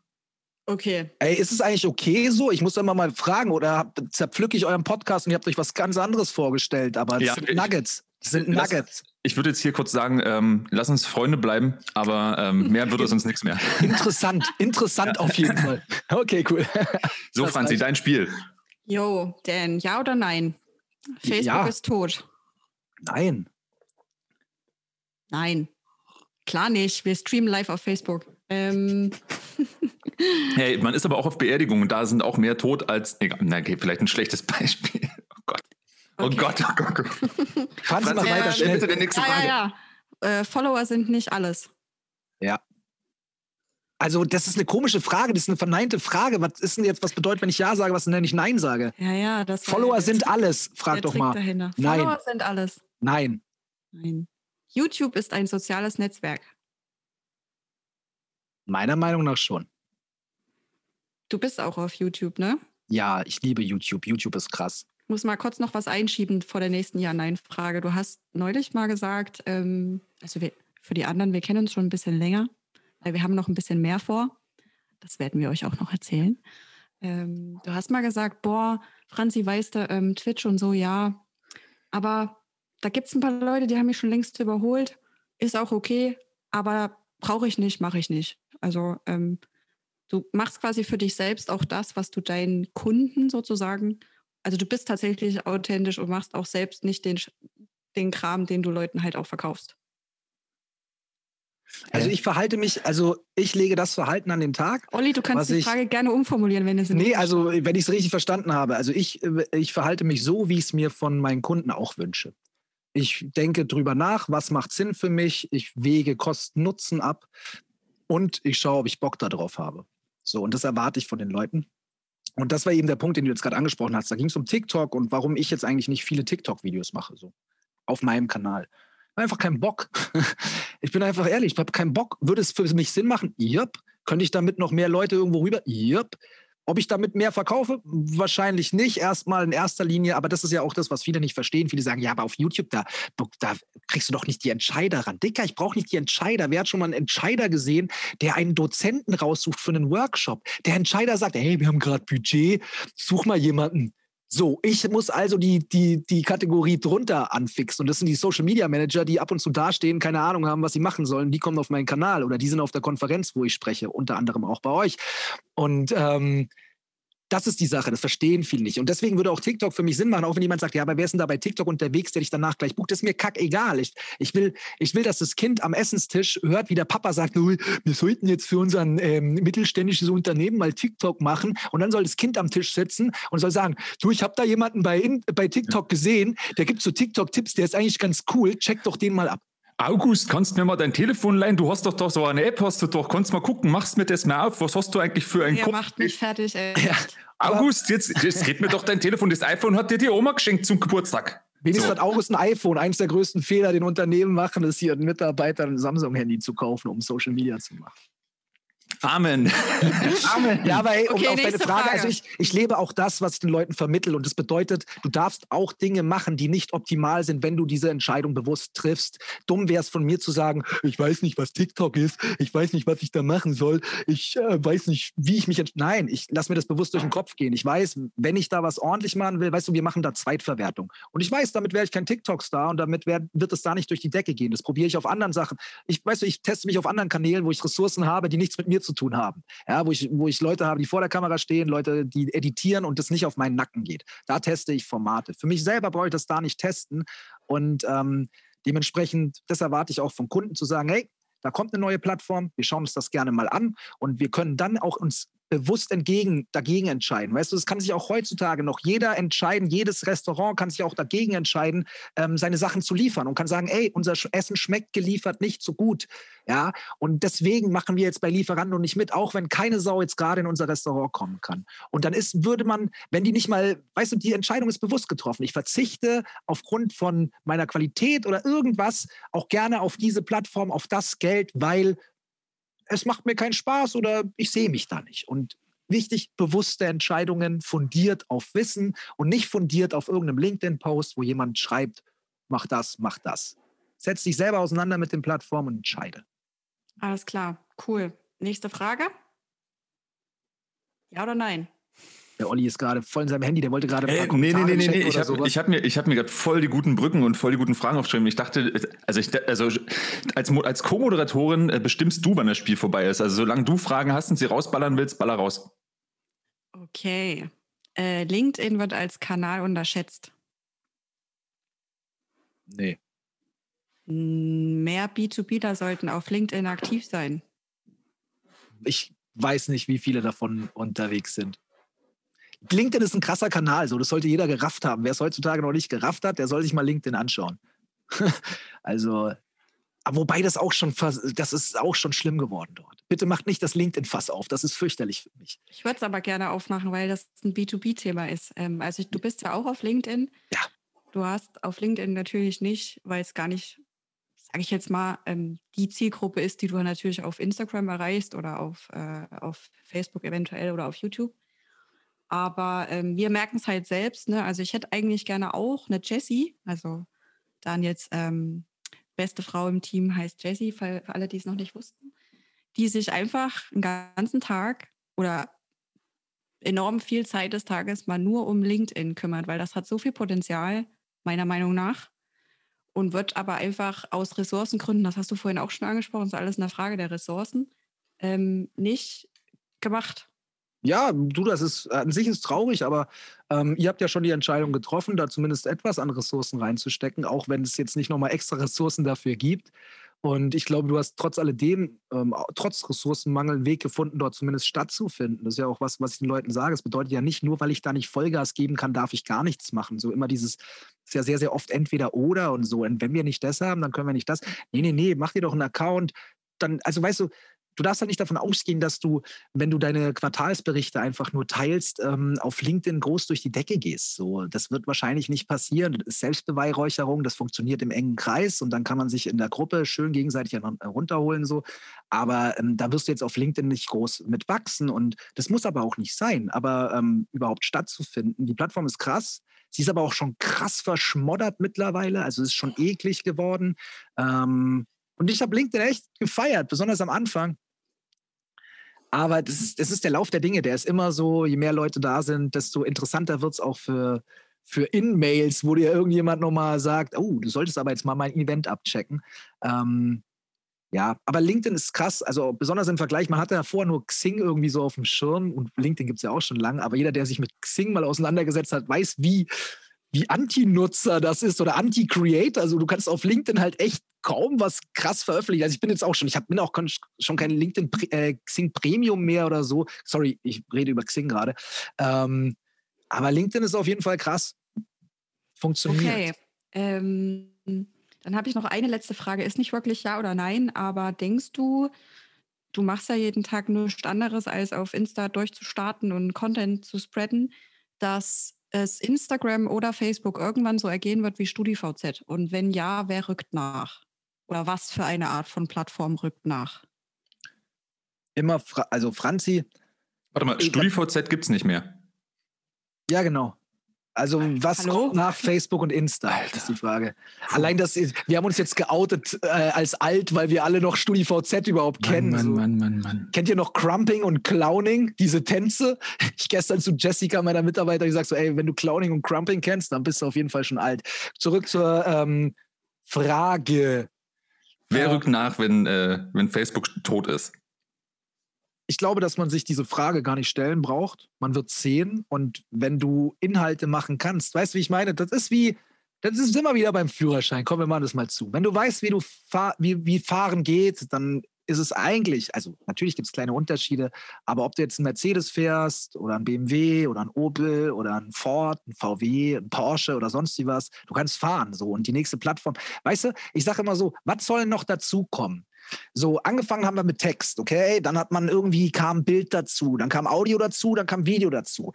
Okay. Ey, ist es eigentlich okay so? Ich muss immer mal fragen, oder zerpflücke ich euren Podcast und ihr habt euch was ganz anderes vorgestellt, aber das ja, sind Nuggets. Das sind Nuggets. Ich würde jetzt hier kurz sagen, ähm, lass uns Freunde bleiben, aber ähm, mehr wird es uns nichts mehr. Interessant, interessant ja. auf jeden Fall. Okay, cool. So, das Franzi, dein Spiel. Jo, Dan, ja oder nein? Facebook ja. ist tot. Nein. Nein. Klar nicht. Wir streamen live auf Facebook. Ähm. hey, man ist aber auch auf Beerdigungen. Da sind auch mehr tot als. Egal, na, okay, vielleicht ein schlechtes Beispiel. Oh Gott. Oh okay. Gott, oh Gott. Oh Kannst du mal weiter schnell. Bitte die nächste Frage. Ja, ja. Äh, Follower sind nicht alles. Ja. Also, das ist eine komische Frage, das ist eine verneinte Frage. Was ist denn jetzt, was bedeutet, wenn ich Ja sage, was denn, wenn ich Nein sage? Ja, ja, das Follower sind alles, frag doch mal. Dahinter. Nein. Follower sind alles. Nein. Nein. YouTube ist ein soziales Netzwerk. Meiner Meinung nach schon. Du bist auch auf YouTube, ne? Ja, ich liebe YouTube. YouTube ist krass. Muss mal kurz noch was einschieben vor der nächsten Ja-Nein-Frage. Du hast neulich mal gesagt, ähm, also wir, für die anderen, wir kennen uns schon ein bisschen länger, weil wir haben noch ein bisschen mehr vor. Das werden wir euch auch noch erzählen. Ähm, du hast mal gesagt, boah, Franzi, weißt du, ähm, Twitch und so, ja. Aber da gibt es ein paar Leute, die haben mich schon längst überholt. Ist auch okay, aber brauche ich nicht, mache ich nicht. Also ähm, du machst quasi für dich selbst auch das, was du deinen Kunden sozusagen, also du bist tatsächlich authentisch und machst auch selbst nicht den, den Kram, den du Leuten halt auch verkaufst. Also ich verhalte mich, also ich lege das Verhalten an den Tag. Olli, du kannst die ich, Frage gerne umformulieren, wenn es Nee, also wenn ich es richtig verstanden habe. Also ich, ich verhalte mich so, wie ich es mir von meinen Kunden auch wünsche. Ich denke drüber nach, was macht Sinn für mich. Ich wege Kosten-Nutzen ab und ich schaue, ob ich Bock darauf habe. So, und das erwarte ich von den Leuten. Und das war eben der Punkt, den du jetzt gerade angesprochen hast. Da ging es um TikTok und warum ich jetzt eigentlich nicht viele TikTok-Videos mache, so auf meinem Kanal. Einfach keinen Bock. ich bin einfach ehrlich, ich habe keinen Bock. Würde es für mich Sinn machen? Yep. Könnte ich damit noch mehr Leute irgendwo rüber? Yep. Ob ich damit mehr verkaufe? Wahrscheinlich nicht, erstmal in erster Linie, aber das ist ja auch das, was viele nicht verstehen. Viele sagen, ja, aber auf YouTube, da, da kriegst du doch nicht die Entscheider ran. Dicker, ich brauche nicht die Entscheider. Wer hat schon mal einen Entscheider gesehen, der einen Dozenten raussucht für einen Workshop? Der Entscheider sagt, hey, wir haben gerade Budget, such mal jemanden. So, ich muss also die, die, die Kategorie drunter anfixen. Und das sind die Social Media Manager, die ab und zu dastehen, keine Ahnung haben, was sie machen sollen. Die kommen auf meinen Kanal oder die sind auf der Konferenz, wo ich spreche, unter anderem auch bei euch. Und ähm, das ist die Sache, das verstehen viele nicht. Und deswegen würde auch TikTok für mich Sinn machen, auch wenn jemand sagt, ja, aber wer ist denn da bei TikTok unterwegs, der dich danach gleich bucht? Das ist mir kackegal. Ich, ich, will, ich will, dass das Kind am Essenstisch hört, wie der Papa sagt, wir sollten jetzt für unser ähm, mittelständisches Unternehmen mal TikTok machen. Und dann soll das Kind am Tisch sitzen und soll sagen, du, ich habe da jemanden bei, bei TikTok gesehen, der gibt so TikTok-Tipps, der ist eigentlich ganz cool, check doch den mal ab. August, kannst du mir mal dein Telefon leihen? Du hast doch doch so eine App, hast du doch. Kannst mal gucken, machst mir das mal auf. Was hast du eigentlich für ein Ihr macht mich fertig, ey. Ja. August, jetzt, jetzt gib mir doch dein Telefon. Das iPhone hat dir die Oma geschenkt zum Geburtstag. Wenigstens so. hat August ein iPhone. Eines der größten Fehler, den Unternehmen machen, ist hier einen Mitarbeitern ein Samsung-Handy zu kaufen, um Social Media zu machen. Amen. Amen. Ja, aber hey, um okay, auf deine Frage, Frage, also ich, ich lebe auch das, was ich den Leuten vermittel. Und das bedeutet, du darfst auch Dinge machen, die nicht optimal sind, wenn du diese Entscheidung bewusst triffst. Dumm wäre es von mir zu sagen, ich weiß nicht, was TikTok ist, ich weiß nicht, was ich da machen soll, ich äh, weiß nicht, wie ich mich. Nein, ich lasse mir das bewusst durch den Kopf gehen. Ich weiß, wenn ich da was ordentlich machen will, weißt du, wir machen da Zweitverwertung. Und ich weiß, damit werde ich kein TikTok-Star und damit werd, wird es da nicht durch die Decke gehen. Das probiere ich auf anderen Sachen. Ich weiß, ich teste mich auf anderen Kanälen, wo ich Ressourcen habe, die nichts mit mir zu zu tun haben. Ja, wo ich, wo ich Leute habe, die vor der Kamera stehen, Leute, die editieren und das nicht auf meinen Nacken geht. Da teste ich Formate. Für mich selber brauche ich das da nicht testen. Und ähm, dementsprechend, das erwarte ich auch vom Kunden zu sagen, hey, da kommt eine neue Plattform, wir schauen uns das gerne mal an und wir können dann auch uns bewusst entgegen, dagegen entscheiden. Weißt du, das kann sich auch heutzutage noch jeder entscheiden, jedes Restaurant kann sich auch dagegen entscheiden, ähm, seine Sachen zu liefern und kann sagen, ey, unser Essen schmeckt geliefert nicht so gut. Ja, und deswegen machen wir jetzt bei Lieferando nicht mit, auch wenn keine Sau jetzt gerade in unser Restaurant kommen kann. Und dann ist, würde man, wenn die nicht mal, weißt du, die Entscheidung ist bewusst getroffen. Ich verzichte aufgrund von meiner Qualität oder irgendwas auch gerne auf diese Plattform, auf das Geld, weil es macht mir keinen Spaß oder ich sehe mich da nicht. Und wichtig, bewusste Entscheidungen fundiert auf Wissen und nicht fundiert auf irgendeinem LinkedIn-Post, wo jemand schreibt, mach das, mach das. Setz dich selber auseinander mit den Plattformen und entscheide. Alles klar, cool. Nächste Frage? Ja oder nein? Der Olli ist gerade voll in seinem Handy, der wollte gerade. Äh, nee, nee, nee, nee, nee. Ich habe hab mir, hab mir gerade voll die guten Brücken und voll die guten Fragen aufgeschrieben. Ich dachte, also, ich, also als, als Co-Moderatorin äh, bestimmst du, wann das Spiel vorbei ist. Also solange du Fragen hast und sie rausballern willst, baller raus. Okay. Äh, LinkedIn wird als Kanal unterschätzt. Nee. Mehr B2Bler sollten auf LinkedIn aktiv sein. Ich weiß nicht, wie viele davon unterwegs sind. LinkedIn ist ein krasser Kanal, so das sollte jeder gerafft haben. Wer es heutzutage noch nicht gerafft hat, der soll sich mal LinkedIn anschauen. also, wobei das auch schon, das ist auch schon schlimm geworden dort. Bitte macht nicht das LinkedIn-Fass auf, das ist fürchterlich für mich. Ich würde es aber gerne aufmachen, weil das ein B2B-Thema ist. Ähm, also du bist ja auch auf LinkedIn. Ja. Du hast auf LinkedIn natürlich nicht, weil es gar nicht, sage ich jetzt mal, ähm, die Zielgruppe ist, die du natürlich auf Instagram erreichst oder auf, äh, auf Facebook eventuell oder auf YouTube. Aber ähm, wir merken es halt selbst. Ne? Also ich hätte eigentlich gerne auch eine Jessie, also Daniels ähm, beste Frau im Team heißt Jessie, für, für alle, die es noch nicht wussten, die sich einfach einen ganzen Tag oder enorm viel Zeit des Tages mal nur um LinkedIn kümmert, weil das hat so viel Potenzial, meiner Meinung nach, und wird aber einfach aus Ressourcengründen, das hast du vorhin auch schon angesprochen, ist alles eine Frage der Ressourcen, ähm, nicht gemacht. Ja, du, das ist äh, an sich ist traurig, aber ähm, ihr habt ja schon die Entscheidung getroffen, da zumindest etwas an Ressourcen reinzustecken, auch wenn es jetzt nicht nochmal extra Ressourcen dafür gibt. Und ich glaube, du hast trotz alledem, ähm, trotz Ressourcenmangel, einen Weg gefunden, dort zumindest stattzufinden. Das ist ja auch was, was ich den Leuten sage. Es bedeutet ja nicht nur, weil ich da nicht Vollgas geben kann, darf ich gar nichts machen. So immer dieses, ist ja sehr, sehr oft entweder oder und so. Und wenn wir nicht das haben, dann können wir nicht das. Nee, nee, nee, mach dir doch einen Account. Dann, also weißt du, du darfst halt nicht davon ausgehen, dass du, wenn du deine Quartalsberichte einfach nur teilst, ähm, auf LinkedIn groß durch die Decke gehst. So, das wird wahrscheinlich nicht passieren. Das ist Selbstbeweihräucherung, das funktioniert im engen Kreis und dann kann man sich in der Gruppe schön gegenseitig runterholen. So. Aber ähm, da wirst du jetzt auf LinkedIn nicht groß mit wachsen und das muss aber auch nicht sein. Aber ähm, überhaupt stattzufinden, die Plattform ist krass. Sie ist aber auch schon krass verschmoddert mittlerweile. Also es ist schon eklig geworden. Ähm, und ich habe LinkedIn echt gefeiert, besonders am Anfang. Aber das ist, das ist der Lauf der Dinge. Der ist immer so, je mehr Leute da sind, desto interessanter wird es auch für, für In-Mails, wo dir irgendjemand nochmal sagt, oh, du solltest aber jetzt mal mein Event abchecken. Ähm, ja, aber LinkedIn ist krass, also besonders im Vergleich, man hatte ja vorher nur Xing irgendwie so auf dem Schirm und LinkedIn gibt es ja auch schon lange, aber jeder, der sich mit Xing mal auseinandergesetzt hat, weiß, wie, wie Anti-Nutzer das ist oder Anti-Creator. Also du kannst auf LinkedIn halt echt kaum was krass veröffentlichen. Also ich bin jetzt auch schon, ich hab, bin auch schon kein LinkedIn äh, Xing Premium mehr oder so. Sorry, ich rede über Xing gerade. Ähm, aber LinkedIn ist auf jeden Fall krass. Funktioniert. Okay. Ähm, Dann habe ich noch eine letzte Frage. Ist nicht wirklich ja oder nein, aber denkst du, du machst ja jeden Tag nichts anderes, als auf Insta durchzustarten und Content zu spreaden, dass es Instagram oder Facebook irgendwann so ergehen wird wie StudiVZ? Und wenn ja, wer rückt nach? Oder was für eine Art von Plattform rückt nach? Immer, Fra also Franzi. Warte mal, StudiVZ gibt es nicht mehr. Ja, genau. Also was Hallo? kommt nach Facebook und Insta? Alter. ist die Frage. Allein das, wir haben uns jetzt geoutet äh, als alt, weil wir alle noch StudiVZ überhaupt Mann, kennen. Mann, so. Mann, Mann, Mann. Kennt ihr noch Crumping und Clowning, diese Tänze? Ich gestern zu Jessica, meiner Mitarbeiterin, gesagt so, ey, wenn du Clowning und Crumping kennst, dann bist du auf jeden Fall schon alt. Zurück zur ähm, Frage. Wer rückt nach, wenn, äh, wenn Facebook tot ist? ich glaube, dass man sich diese Frage gar nicht stellen braucht. Man wird sehen und wenn du Inhalte machen kannst, weißt du, wie ich meine? Das ist wie, das ist immer wieder beim Führerschein. Komm, wir machen das mal zu. Wenn du weißt, wie du fahr, wie, wie fahren geht, dann ist es eigentlich, also natürlich gibt es kleine Unterschiede, aber ob du jetzt einen Mercedes fährst oder ein BMW oder ein Opel oder ein Ford, ein VW, ein Porsche oder sonst wie was, du kannst fahren so und die nächste Plattform. Weißt du, ich sage immer so, was soll noch dazu kommen? So, angefangen haben wir mit Text, okay? Dann hat man irgendwie, kam Bild dazu, dann kam Audio dazu, dann kam Video dazu.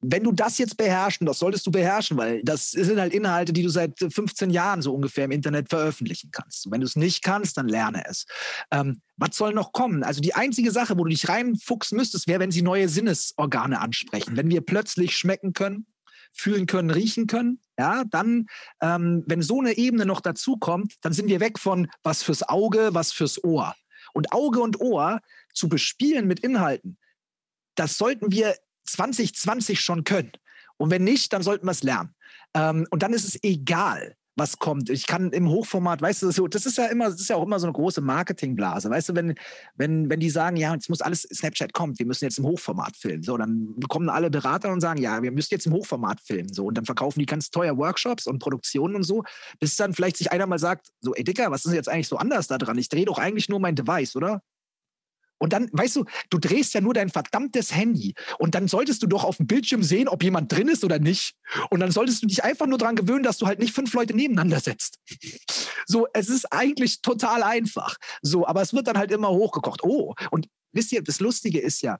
Wenn du das jetzt beherrschen, das solltest du beherrschen, weil das sind halt Inhalte, die du seit 15 Jahren so ungefähr im Internet veröffentlichen kannst. Und wenn du es nicht kannst, dann lerne es. Ähm, was soll noch kommen? Also die einzige Sache, wo du dich reinfuchsen müsstest, wäre, wenn sie neue Sinnesorgane ansprechen. Wenn wir plötzlich schmecken können, fühlen können, riechen können, ja, dann, ähm, wenn so eine Ebene noch dazu kommt, dann sind wir weg von was fürs Auge, was fürs Ohr. Und Auge und Ohr zu bespielen mit Inhalten, das sollten wir 2020 schon können. Und wenn nicht, dann sollten wir es lernen. Ähm, und dann ist es egal, was kommt. Ich kann im Hochformat, weißt du, das ist ja immer, das ist ja auch immer so eine große Marketingblase. Weißt du, wenn, wenn, wenn die sagen, ja, jetzt muss alles, Snapchat kommt, wir müssen jetzt im Hochformat filmen. So, dann kommen alle Berater und sagen, ja, wir müssen jetzt im Hochformat filmen. So, und dann verkaufen die ganz teuer Workshops und Produktionen und so, bis dann vielleicht sich einer mal sagt, so, ey Dicker, was ist jetzt eigentlich so anders da dran? Ich drehe doch eigentlich nur mein Device, oder? Und dann, weißt du, du drehst ja nur dein verdammtes Handy. Und dann solltest du doch auf dem Bildschirm sehen, ob jemand drin ist oder nicht. Und dann solltest du dich einfach nur daran gewöhnen, dass du halt nicht fünf Leute nebeneinander setzt. So, es ist eigentlich total einfach. So, aber es wird dann halt immer hochgekocht. Oh, und wisst ihr, das Lustige ist ja,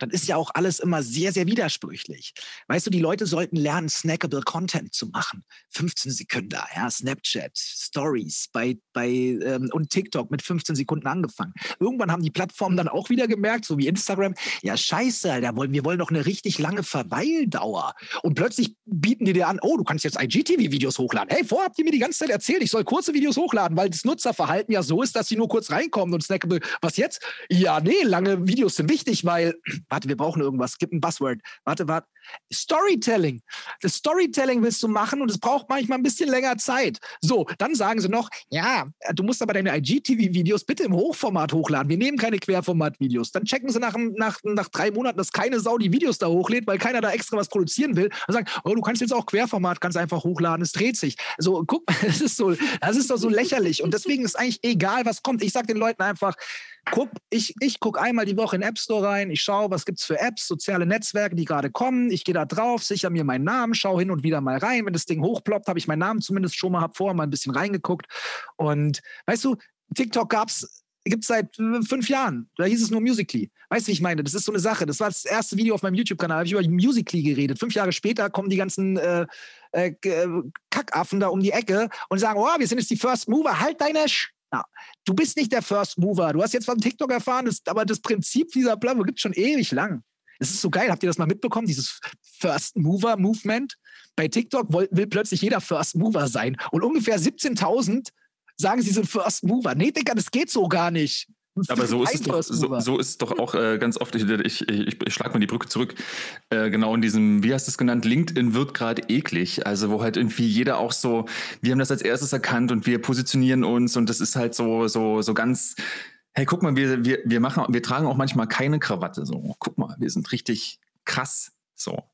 dann ist ja auch alles immer sehr, sehr widersprüchlich. Weißt du, die Leute sollten lernen, snackable Content zu machen. 15 Sekunden, ja, Snapchat, Stories bei, bei ähm, und TikTok mit 15 Sekunden angefangen. Irgendwann haben die Plattformen dann auch wieder gemerkt, so wie Instagram, ja, scheiße, Alter, wir wollen doch eine richtig lange Verweildauer. Und plötzlich bieten die dir an, oh, du kannst jetzt IGTV-Videos hochladen. Hey, vorher habt ihr mir die ganze Zeit erzählt, ich soll kurze Videos hochladen, weil das Nutzerverhalten ja so ist, dass sie nur kurz reinkommen und snackable. Was jetzt? Ja, nee, lange Videos sind wichtig, weil warte, wir brauchen irgendwas, gib ein Buzzword. Warte, warte. Storytelling. Das Storytelling willst du machen und es braucht manchmal ein bisschen länger Zeit. So, dann sagen sie noch, ja, du musst aber deine IGTV-Videos bitte im Hochformat hochladen. Wir nehmen keine Querformat-Videos. Dann checken sie nach, nach, nach drei Monaten, dass keine Sau die Videos da hochlädt, weil keiner da extra was produzieren will. Und sagen, oh, du kannst jetzt auch Querformat, kannst einfach hochladen, es dreht sich. Also, guck, es ist so, das ist doch so lächerlich. Und deswegen ist eigentlich egal, was kommt. Ich sage den Leuten einfach, guck, ich, ich gucke einmal die Woche in App Store rein, ich schaue, was gibt es für Apps, soziale Netzwerke, die gerade kommen. Ich gehe da drauf, sichere mir meinen Namen, schaue hin und wieder mal rein. Wenn das Ding hochploppt, habe ich meinen Namen zumindest schon mal, habe vorher mal ein bisschen reingeguckt. Und weißt du, TikTok gab es gibt es seit fünf Jahren. Da hieß es nur Musically. Weißt du, wie ich meine? Das ist so eine Sache. Das war das erste Video auf meinem YouTube-Kanal. Habe ich über Musically geredet. Fünf Jahre später kommen die ganzen äh, äh, Kackaffen da um die Ecke und sagen: Oh, wir sind jetzt die First Mover. Halt deine Sch ja, du bist nicht der First Mover. Du hast jetzt von TikTok erfahren, das, aber das Prinzip dieser Plattform gibt es schon ewig lang. Das ist so geil. Habt ihr das mal mitbekommen? Dieses First Mover Movement? Bei TikTok will, will plötzlich jeder First Mover sein. Und ungefähr 17.000 sagen, sie sind First Mover. Nee, Digga, das geht so gar nicht. Aber so ist, es doch, so, so ist es doch auch äh, ganz oft, ich, ich, ich, ich schlage mal die Brücke zurück, äh, genau in diesem, wie hast du es genannt, LinkedIn wird gerade eklig, also wo halt irgendwie jeder auch so, wir haben das als erstes erkannt und wir positionieren uns und das ist halt so, so, so ganz, hey, guck mal, wir, wir, wir machen, wir tragen auch manchmal keine Krawatte, so, guck mal, wir sind richtig krass, so.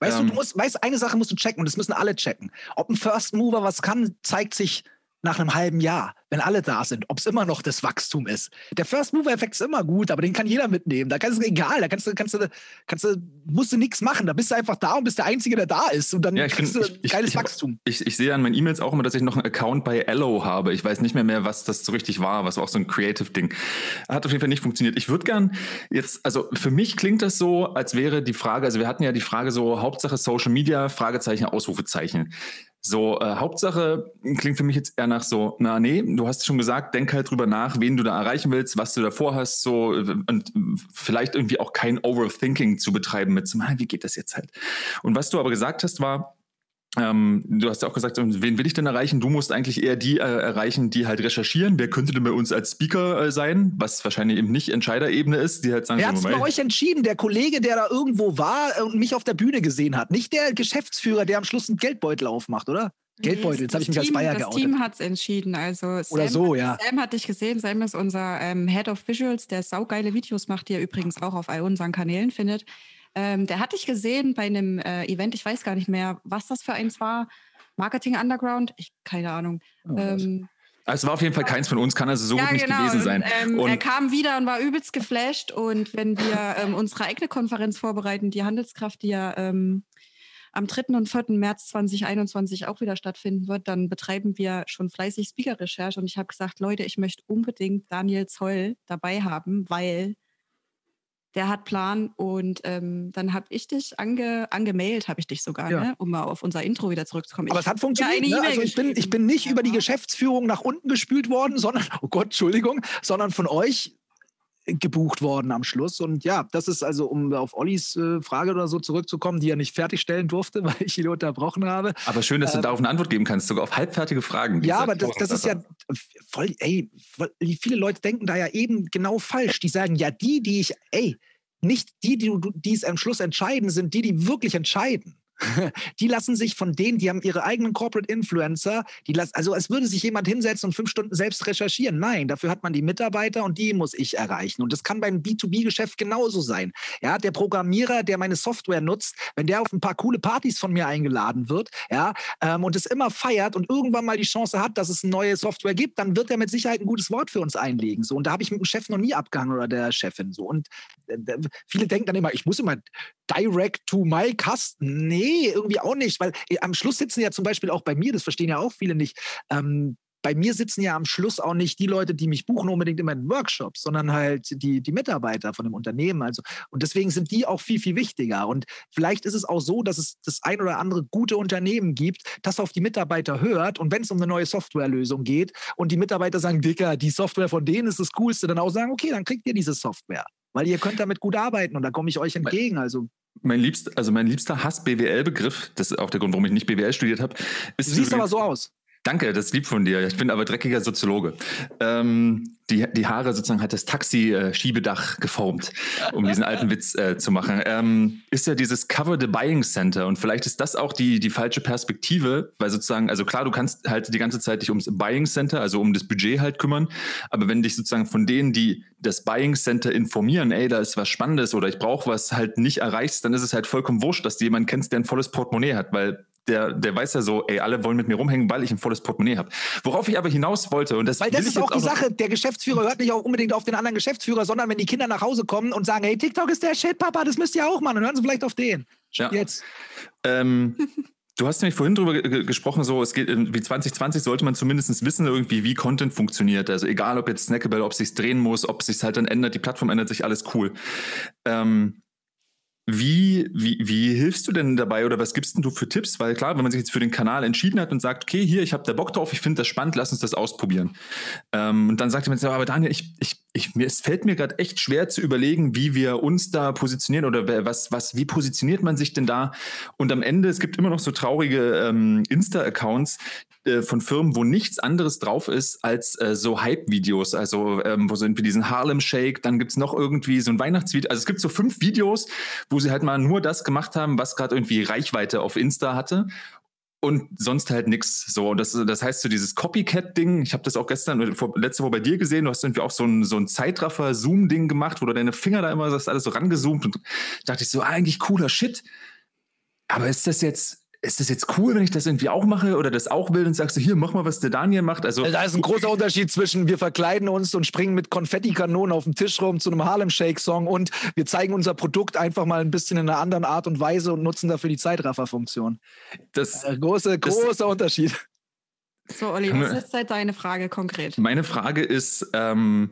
Weißt ähm, du, du musst, weißt, eine Sache musst du checken und das müssen alle checken. Ob ein First Mover was kann, zeigt sich nach einem halben Jahr, wenn alle da sind, ob es immer noch das Wachstum ist. Der First Mover Effekt ist immer gut, aber den kann jeder mitnehmen. Da kannst du egal, da kannst du, kannst du, kannst du, musst du nichts machen. Da bist du einfach da und bist der Einzige, der da ist. Und dann ja, kriegst bin, du ich, geiles ich, Wachstum. Ich, ich, sehe an meinen E-Mails auch immer, dass ich noch einen Account bei Allo habe. Ich weiß nicht mehr mehr, was das so richtig war, was auch so ein Creative-Ding. Hat auf jeden Fall nicht funktioniert. Ich würde gern jetzt, also für mich klingt das so, als wäre die Frage, also wir hatten ja die Frage so, Hauptsache Social Media, Fragezeichen, Ausrufezeichen. So, äh, Hauptsache klingt für mich jetzt eher nach so, na nee, du hast schon gesagt, denk halt drüber nach, wen du da erreichen willst, was du davor hast, so und vielleicht irgendwie auch kein Overthinking zu betreiben mit so, wie geht das jetzt halt? Und was du aber gesagt hast, war, ähm, du hast ja auch gesagt, wen will ich denn erreichen? Du musst eigentlich eher die äh, erreichen, die halt recherchieren. Wer könnte denn bei uns als Speaker äh, sein? Was wahrscheinlich eben nicht Entscheiderebene ist, die halt sagen, Wer hat es bei euch entschieden? Der Kollege, der da irgendwo war und mich auf der Bühne gesehen hat. Nicht der Geschäftsführer, der am Schluss einen Geldbeutel aufmacht, oder? Geldbeutel, jetzt habe ich mich Team, als Bayer das geoutet. Das Team hat es entschieden. Also Sam Oder so, ja. Sam hat dich gesehen. Sam ist unser ähm, Head of Visuals, der saugeile Videos macht, die ihr übrigens auch auf all unseren Kanälen findet. Ähm, der hatte ich gesehen bei einem äh, Event, ich weiß gar nicht mehr, was das für eins war. Marketing Underground? Ich, keine Ahnung. Oh, ähm, also es war auf jeden Fall keins von uns, kann also so ja, gut nicht genau. gewesen sein. Und, ähm, und er kam wieder und war übelst geflasht. Und wenn wir ähm, unsere eigene Konferenz vorbereiten, die Handelskraft, die ja ähm, am 3. und 4. März 2021 auch wieder stattfinden wird, dann betreiben wir schon fleißig Speaker-Recherche. Und ich habe gesagt, Leute, ich möchte unbedingt Daniel Zoll dabei haben, weil der hat Plan und ähm, dann habe ich dich ange, angemailt, habe ich dich sogar, ja. ne? um mal auf unser Intro wieder zurückzukommen. Aber ich es hat funktioniert. Ja ne? Also ich bin, ich bin nicht ja. über die Geschäftsführung nach unten gespült worden, sondern, oh Gott, Entschuldigung, sondern von euch gebucht worden am Schluss. Und ja, das ist also, um auf Ollis äh, Frage oder so zurückzukommen, die er nicht fertigstellen durfte, weil ich ihn unterbrochen habe. Aber schön, dass äh, du darauf eine Antwort geben kannst, sogar auf halbfertige Fragen. Ja, aber das, das ist ja voll, ey, voll, viele Leute denken da ja eben genau falsch. Die sagen, ja, die, die ich, ey, nicht die, die, die es am Schluss entscheiden, sind die, die wirklich entscheiden. die lassen sich von denen, die haben ihre eigenen Corporate Influencer, die lassen, also es würde sich jemand hinsetzen und fünf Stunden selbst recherchieren. Nein, dafür hat man die Mitarbeiter und die muss ich erreichen. Und das kann beim B2B-Geschäft genauso sein. Ja, der Programmierer, der meine Software nutzt, wenn der auf ein paar coole Partys von mir eingeladen wird, ja, ähm, und es immer feiert und irgendwann mal die Chance hat, dass es eine neue Software gibt, dann wird er mit Sicherheit ein gutes Wort für uns einlegen. So, und da habe ich mit dem Chef noch nie abgehangen oder der Chefin. So. Und äh, viele denken dann immer, ich muss immer direct to my Kasten. Nee, irgendwie auch nicht, weil äh, am Schluss sitzen ja zum Beispiel auch bei mir, das verstehen ja auch viele nicht, ähm, bei mir sitzen ja am Schluss auch nicht die Leute, die mich buchen unbedingt in meinen Workshops, sondern halt die, die Mitarbeiter von dem Unternehmen. Also, und deswegen sind die auch viel, viel wichtiger. Und vielleicht ist es auch so, dass es das ein oder andere gute Unternehmen gibt, das auf die Mitarbeiter hört. Und wenn es um eine neue Softwarelösung geht und die Mitarbeiter sagen, Dicker, die Software von denen ist das Coolste, dann auch sagen, okay, dann kriegt ihr diese Software. Weil ihr könnt damit gut arbeiten und da komme ich euch entgegen. Also mein liebster, also mein liebster Hass-BWL-Begriff, das ist auch der Grund, warum ich nicht BWL studiert habe. Du siehst aber so aus. Danke, das ist lieb von dir. Ich bin aber dreckiger Soziologe. Ähm, die, die Haare sozusagen hat das Taxi-Schiebedach geformt, um diesen alten Witz äh, zu machen. Ähm, ist ja dieses Cover the Buying Center und vielleicht ist das auch die, die falsche Perspektive, weil sozusagen, also klar, du kannst halt die ganze Zeit dich ums Buying Center, also um das Budget halt kümmern, aber wenn dich sozusagen von denen, die das Buying Center informieren, ey, da ist was Spannendes oder ich brauche was halt nicht erreichst, dann ist es halt vollkommen wurscht, dass du jemanden kennst, der ein volles Portemonnaie hat, weil der, der weiß ja so, ey, alle wollen mit mir rumhängen, weil ich ein volles Portemonnaie habe. Worauf ich aber hinaus wollte, und das Weil das ist auch die Sache, der Geschäftsführer hört nicht auch unbedingt auf den anderen Geschäftsführer, sondern wenn die Kinder nach Hause kommen und sagen, hey, TikTok ist der Shit, Papa, das müsst ihr auch machen, dann hören sie vielleicht auf den. Ja. Jetzt. Ähm, Du hast nämlich vorhin drüber gesprochen, so es geht wie 2020 sollte man zumindest wissen, irgendwie, wie Content funktioniert. Also egal, ob jetzt Snackable, ob sich drehen muss, ob sich halt dann ändert, die Plattform ändert sich, alles cool. Ähm, wie, wie, wie hilfst du denn dabei oder was gibst denn du für Tipps? Weil klar, wenn man sich jetzt für den Kanal entschieden hat und sagt, okay, hier, ich habe da Bock drauf, ich finde das spannend, lass uns das ausprobieren. Ähm, und dann sagt man, aber Daniel, ich, ich, ich, mir, es fällt mir gerade echt schwer zu überlegen, wie wir uns da positionieren oder was, was, wie positioniert man sich denn da? Und am Ende, es gibt immer noch so traurige ähm, Insta-Accounts, äh, von Firmen, wo nichts anderes drauf ist als äh, so Hype-Videos. Also, ähm, wo sind wir diesen Harlem Shake, dann gibt es noch irgendwie so ein Weihnachtsvideo. Also, es gibt so fünf Videos, wo sie halt mal nur das gemacht haben, was gerade irgendwie Reichweite auf Insta hatte und sonst halt nichts. So, und das, das heißt so dieses Copycat-Ding, ich habe das auch gestern, letzte Woche bei dir gesehen, du hast irgendwie auch so ein, so ein Zeitraffer-Zoom-Ding gemacht, wo du deine Finger da immer das alles so rangezoomt und dachte ich so, ah, eigentlich cooler Shit. Aber ist das jetzt, ist das jetzt cool, wenn ich das irgendwie auch mache oder das auch will und sagst du, hier, mach mal, was der Daniel macht. Also, da ist ein großer Unterschied zwischen wir verkleiden uns und springen mit Konfettikanonen auf dem Tisch rum zu einem Harlem Shake Song und wir zeigen unser Produkt einfach mal ein bisschen in einer anderen Art und Weise und nutzen dafür die Zeitrafferfunktion. Das äh, große, großer das, Unterschied. So, Olli, was ist halt deine Frage konkret? Meine Frage ist, ähm,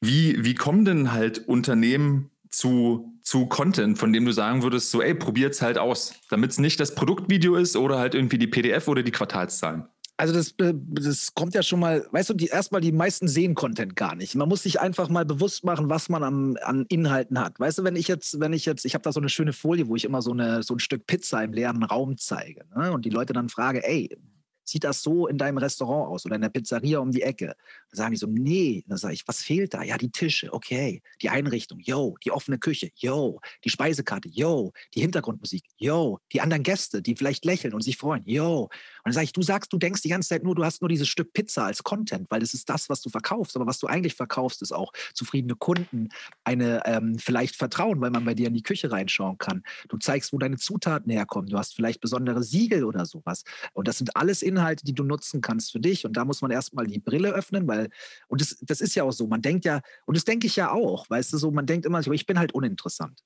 wie, wie kommen denn halt Unternehmen zu, zu Content, von dem du sagen würdest, so, ey, probiert's halt aus, damit es nicht das Produktvideo ist oder halt irgendwie die PDF oder die Quartalszahlen? Also das, äh, das kommt ja schon mal, weißt du, die, erstmal die meisten sehen Content gar nicht. Man muss sich einfach mal bewusst machen, was man an, an Inhalten hat. Weißt du, wenn ich jetzt, wenn ich jetzt, ich habe da so eine schöne Folie, wo ich immer so, eine, so ein Stück Pizza im leeren Raum zeige. Ne? Und die Leute dann frage, ey, sieht das so in deinem Restaurant aus oder in der Pizzeria um die Ecke? Dann sagen die so, nee. Dann sage ich, was fehlt da? Ja, die Tische, okay. Die Einrichtung, yo. Die offene Küche, yo. Die Speisekarte, yo. Die Hintergrundmusik, yo. Die anderen Gäste, die vielleicht lächeln und sich freuen, yo. Und dann sage ich, du sagst, du denkst die ganze Zeit nur, du hast nur dieses Stück Pizza als Content, weil das ist das, was du verkaufst. Aber was du eigentlich verkaufst, ist auch zufriedene Kunden, eine ähm, vielleicht Vertrauen, weil man bei dir in die Küche reinschauen kann. Du zeigst, wo deine Zutaten herkommen. Du hast vielleicht besondere Siegel oder sowas. Und das sind alles Inhalte, die du nutzen kannst für dich. Und da muss man erstmal die Brille öffnen, weil, und das, das ist ja auch so, man denkt ja, und das denke ich ja auch, weißt du, so, man denkt immer, ich bin halt uninteressant.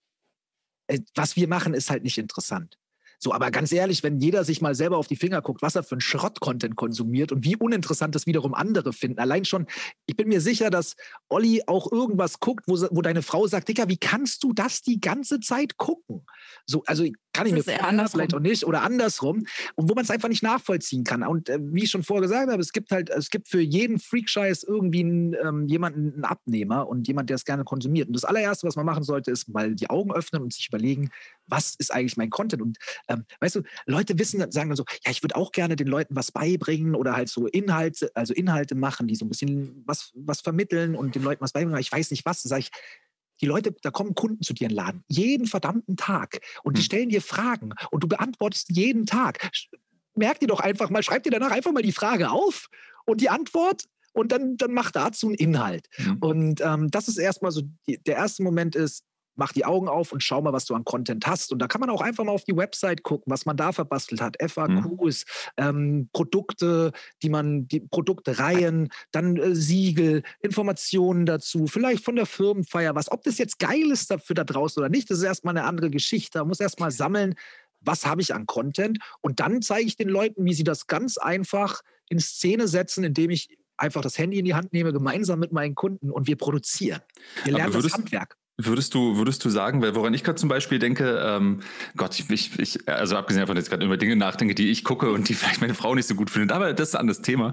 Äh, was wir machen, ist halt nicht interessant. So, aber ganz ehrlich, wenn jeder sich mal selber auf die Finger guckt, was er für einen Schrott-Content konsumiert und wie uninteressant das wiederum andere finden. Allein schon, ich bin mir sicher, dass Olli auch irgendwas guckt, wo, wo deine Frau sagt, Dicker, wie kannst du das die ganze Zeit gucken? So, also kann ich mir vorstellen, vielleicht auch nicht oder andersrum und wo man es einfach nicht nachvollziehen kann. Und äh, wie ich schon vorher gesagt habe, es gibt halt, es gibt für jeden Freak-Scheiß irgendwie einen, ähm, jemanden, einen Abnehmer und jemand, der es gerne konsumiert. Und das allererste, was man machen sollte, ist mal die Augen öffnen und sich überlegen, was ist eigentlich mein Content? Und ähm, weißt du, Leute wissen, sagen dann so, ja, ich würde auch gerne den Leuten was beibringen oder halt so Inhalte, also Inhalte machen, die so ein bisschen was, was vermitteln und den Leuten was beibringen. Ich weiß nicht was. Sage ich, die Leute, da kommen Kunden zu dir in den Laden, jeden verdammten Tag. Und die hm. stellen dir Fragen und du beantwortest jeden Tag. Merk dir doch einfach mal, schreib dir danach einfach mal die Frage auf und die Antwort und dann, dann mach dazu einen Inhalt. Mhm. Und ähm, das ist erstmal so, die, der erste Moment ist, mach die Augen auf und schau mal, was du an Content hast. Und da kann man auch einfach mal auf die Website gucken, was man da verbastelt hat. FAQs, mhm. ähm, Produkte, die man, die Produktreihen, dann äh, Siegel, Informationen dazu, vielleicht von der Firmenfeier was. Ob das jetzt geil ist dafür da draußen oder nicht, das ist erstmal eine andere Geschichte. Man muss erstmal sammeln, was habe ich an Content. Und dann zeige ich den Leuten, wie sie das ganz einfach in Szene setzen, indem ich einfach das Handy in die Hand nehme, gemeinsam mit meinen Kunden und wir produzieren. Wir lernen das Handwerk. Würdest du, würdest du sagen, weil woran ich gerade zum Beispiel denke, ähm, Gott, ich, ich, also abgesehen davon, dass ich gerade über Dinge nachdenke, die ich gucke und die vielleicht meine Frau nicht so gut findet, aber das ist ein anderes Thema,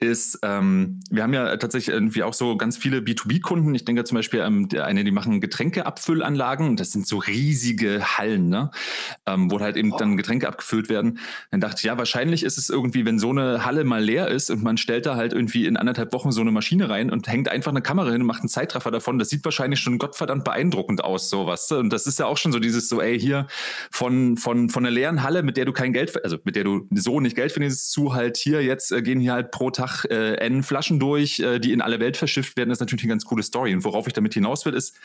ist, ähm, wir haben ja tatsächlich irgendwie auch so ganz viele B2B-Kunden. Ich denke zum Beispiel, ähm, eine, die machen Getränkeabfüllanlagen, das sind so riesige Hallen, ne? ähm, wo halt eben dann Getränke abgefüllt werden. Dann dachte ich, ja, wahrscheinlich ist es irgendwie, wenn so eine Halle mal leer ist und man stellt da halt irgendwie in anderthalb Wochen so eine Maschine rein und hängt einfach eine Kamera hin und macht einen Zeitraffer davon, das sieht wahrscheinlich schon Gottverdammt verdammt beeindruckend aus, sowas. Und das ist ja auch schon so dieses so, ey, hier von, von, von einer leeren Halle, mit der du kein Geld, also mit der du so nicht Geld verdienst, zu halt hier, jetzt äh, gehen hier halt pro Tag äh, N Flaschen durch, äh, die in alle Welt verschifft werden, ist natürlich eine ganz coole Story. Und worauf ich damit hinaus will, ist,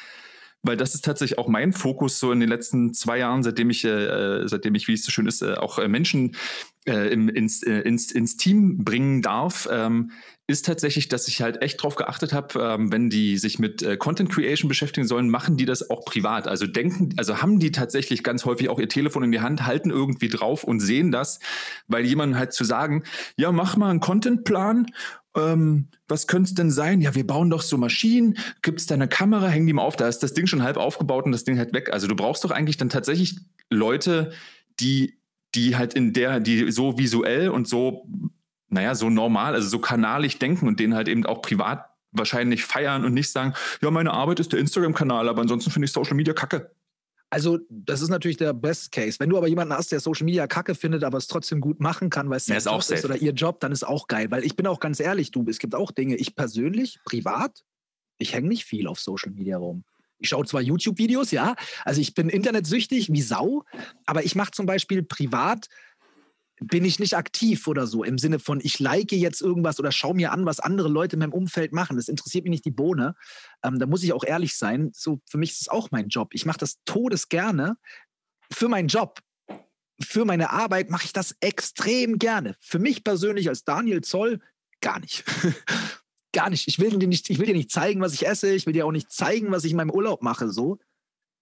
weil das ist tatsächlich auch mein Fokus so in den letzten zwei Jahren, seitdem ich, äh, seitdem ich, wie es so schön ist, äh, auch äh, Menschen äh, im, ins, äh, ins, ins Team bringen darf, ähm, ist tatsächlich, dass ich halt echt drauf geachtet habe, ähm, wenn die sich mit äh, Content Creation beschäftigen sollen, machen die das auch privat. Also denken, also haben die tatsächlich ganz häufig auch ihr Telefon in die Hand, halten irgendwie drauf und sehen das, weil jemand halt zu sagen, ja, mach mal einen Contentplan ähm, was könnte es denn sein? Ja, wir bauen doch so Maschinen, gibt es da eine Kamera, hängen die mal auf, da ist das Ding schon halb aufgebaut und das Ding halt weg. Also du brauchst doch eigentlich dann tatsächlich Leute, die, die halt in der, die so visuell und so naja, so normal, also so kanalig denken und den halt eben auch privat wahrscheinlich feiern und nicht sagen, ja, meine Arbeit ist der Instagram-Kanal, aber ansonsten finde ich Social Media kacke. Also, das ist natürlich der Best Case. Wenn du aber jemanden hast, der Social Media kacke findet, aber es trotzdem gut machen kann, weil es sein Job ist oder ihr Job, dann ist auch geil. Weil ich bin auch ganz ehrlich, du, es gibt auch Dinge, ich persönlich, privat, ich hänge nicht viel auf Social Media rum. Ich schaue zwar YouTube-Videos, ja, also ich bin internetsüchtig wie Sau, aber ich mache zum Beispiel privat bin ich nicht aktiv oder so im Sinne von, ich like jetzt irgendwas oder schaue mir an, was andere Leute in meinem Umfeld machen. Das interessiert mich nicht die Bohne. Ähm, da muss ich auch ehrlich sein. So, für mich ist es auch mein Job. Ich mache das todes gerne für meinen Job. für meine Arbeit mache ich das extrem gerne. Für mich persönlich als Daniel Zoll gar nicht. gar nicht. Ich will, dir nicht. ich will dir nicht zeigen, was ich esse. Ich will dir auch nicht zeigen, was ich in meinem Urlaub mache. So.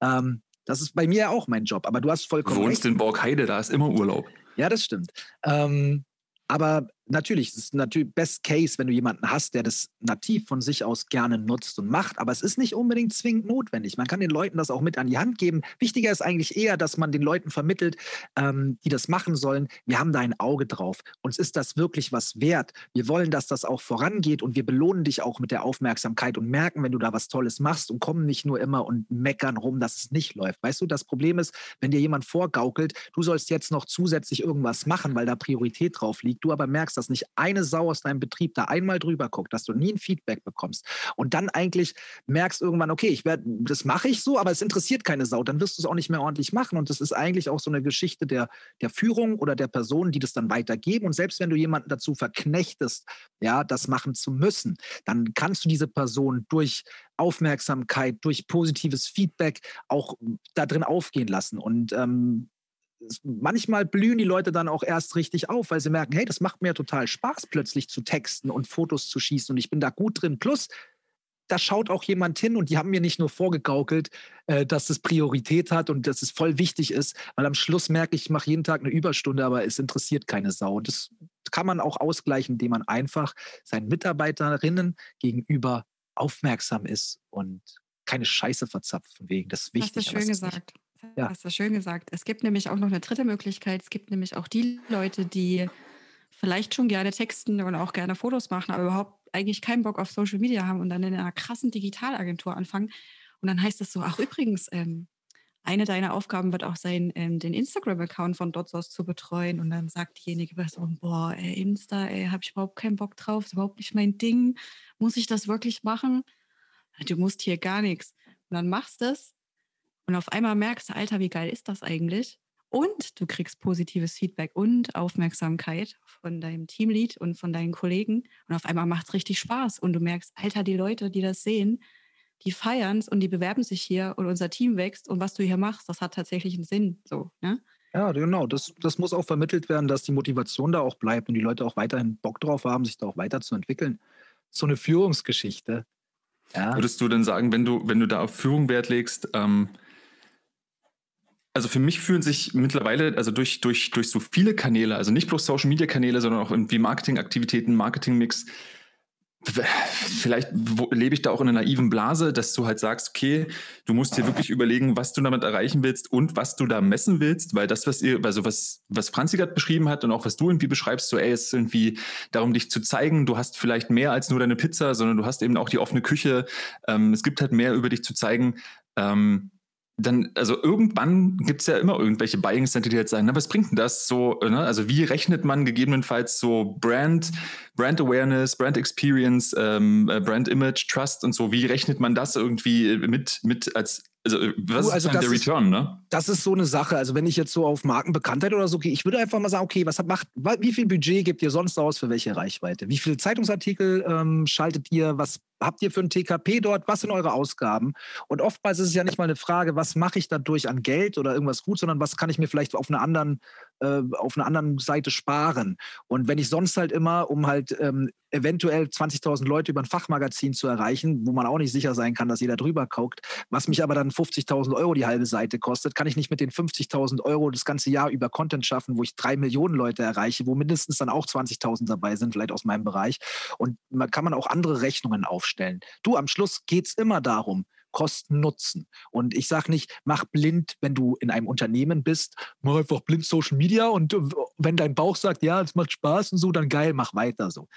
Ähm, das ist bei mir auch mein Job. Aber du hast vollkommen. Du wohnst recht. in Borgheide, da ist immer Urlaub. Ja, das stimmt. Ähm, aber natürlich, es ist natürlich Best Case, wenn du jemanden hast, der das nativ von sich aus gerne nutzt und macht. Aber es ist nicht unbedingt zwingend notwendig. Man kann den Leuten das auch mit an die Hand geben. Wichtiger ist eigentlich eher, dass man den Leuten vermittelt, ähm, die das machen sollen. Wir haben da ein Auge drauf. Uns ist das wirklich was wert. Wir wollen, dass das auch vorangeht und wir belohnen dich auch mit der Aufmerksamkeit und merken, wenn du da was Tolles machst und kommen nicht nur immer und meckern rum, dass es nicht läuft. Weißt du, das Problem ist, wenn dir jemand vorgaukelt, du sollst jetzt noch zusätzlich irgendwas machen, weil da Priorität drauf liegt, du aber merkst, dass nicht eine Sau aus deinem Betrieb da einmal drüber guckt, dass du nie ein Feedback bekommst und dann eigentlich merkst irgendwann, okay, ich werde, das mache ich so, aber es interessiert keine Sau, dann wirst du es auch nicht mehr ordentlich machen. Und das ist eigentlich auch so eine Geschichte der, der Führung oder der Personen, die das dann weitergeben. Und selbst wenn du jemanden dazu verknechtest, ja, das machen zu müssen, dann kannst du diese Person durch Aufmerksamkeit, durch positives Feedback auch da drin aufgehen lassen. Und ähm, manchmal blühen die Leute dann auch erst richtig auf, weil sie merken, hey, das macht mir total Spaß, plötzlich zu texten und Fotos zu schießen und ich bin da gut drin. Plus, da schaut auch jemand hin und die haben mir nicht nur vorgegaukelt, äh, dass es Priorität hat und dass es voll wichtig ist, weil am Schluss merke ich, ich mache jeden Tag eine Überstunde, aber es interessiert keine Sau. Und das kann man auch ausgleichen, indem man einfach seinen Mitarbeiterinnen gegenüber aufmerksam ist und keine Scheiße verzapft von wegen. Das ist wichtig. Hast du schön gesagt. Ja. Hast du schön gesagt. Es gibt nämlich auch noch eine dritte Möglichkeit. Es gibt nämlich auch die Leute, die vielleicht schon gerne texten und auch gerne Fotos machen, aber überhaupt eigentlich keinen Bock auf Social Media haben und dann in einer krassen Digitalagentur anfangen. Und dann heißt es so, ach übrigens, ähm, eine deiner Aufgaben wird auch sein, ähm, den Instagram-Account von dort aus zu betreuen. Und dann sagt diejenige Person, boah, ey, Insta, ey, habe ich überhaupt keinen Bock drauf, ist überhaupt nicht mein Ding. Muss ich das wirklich machen? Du musst hier gar nichts. Und dann machst du es und auf einmal merkst du, Alter, wie geil ist das eigentlich? Und du kriegst positives Feedback und Aufmerksamkeit von deinem Teamlead und von deinen Kollegen. Und auf einmal macht es richtig Spaß. Und du merkst, Alter, die Leute, die das sehen, die feiern es und die bewerben sich hier und unser Team wächst. Und was du hier machst, das hat tatsächlich einen Sinn. So, ne? Ja, genau. Das, das muss auch vermittelt werden, dass die Motivation da auch bleibt und die Leute auch weiterhin Bock drauf haben, sich da auch weiterzuentwickeln. So eine Führungsgeschichte. Ja. Würdest du denn sagen, wenn du, wenn du da auf Führung Wert legst, ähm, also für mich fühlen sich mittlerweile, also durch, durch, durch so viele Kanäle, also nicht bloß Social Media Kanäle, sondern auch irgendwie Marketingaktivitäten, Marketingmix, vielleicht lebe ich da auch in einer naiven Blase, dass du halt sagst, okay, du musst dir wirklich überlegen, was du damit erreichen willst und was du da messen willst, weil das, was ihr, also was, was Franzi gerade beschrieben hat und auch was du irgendwie beschreibst, so, ey, es ist irgendwie darum, dich zu zeigen, du hast vielleicht mehr als nur deine Pizza, sondern du hast eben auch die offene Küche. Ähm, es gibt halt mehr über dich zu zeigen. Ähm, dann, also irgendwann gibt es ja immer irgendwelche Buying Center, die jetzt sagen, na, was bringt denn das so? Ne? Also wie rechnet man gegebenenfalls so Brand, Brand Awareness, Brand Experience, ähm, äh, Brand Image, Trust und so, wie rechnet man das irgendwie mit, mit als also, äh, was also ist dann der Return, ist, ne? Das ist so eine Sache. Also, wenn ich jetzt so auf Markenbekanntheit oder so gehe, ich würde einfach mal sagen, okay, was macht, wie viel Budget gebt ihr sonst aus für welche Reichweite? Wie viele Zeitungsartikel ähm, schaltet ihr? Was habt ihr für ein TKP dort? Was sind eure Ausgaben? Und oftmals ist es ja nicht mal eine Frage, was mache ich dadurch an Geld oder irgendwas gut, sondern was kann ich mir vielleicht auf einer anderen, äh, auf einer anderen Seite sparen? Und wenn ich sonst halt immer, um halt ähm, eventuell 20.000 Leute über ein Fachmagazin zu erreichen, wo man auch nicht sicher sein kann, dass jeder drüber guckt, was mich aber dann 50.000 Euro die halbe Seite kostet, kann ich nicht mit den 50.000 Euro das ganze Jahr über Content schaffen, wo ich drei Millionen Leute erreiche, wo mindestens dann auch 20.000 dabei sind, vielleicht aus meinem Bereich. Und man kann man auch andere Rechnungen aufstellen. Du, am Schluss geht es immer darum, Kosten Nutzen. Und ich sage nicht, mach blind, wenn du in einem Unternehmen bist, mach einfach blind Social Media und äh, wenn dein Bauch sagt, ja, es macht Spaß und so, dann geil, mach weiter so.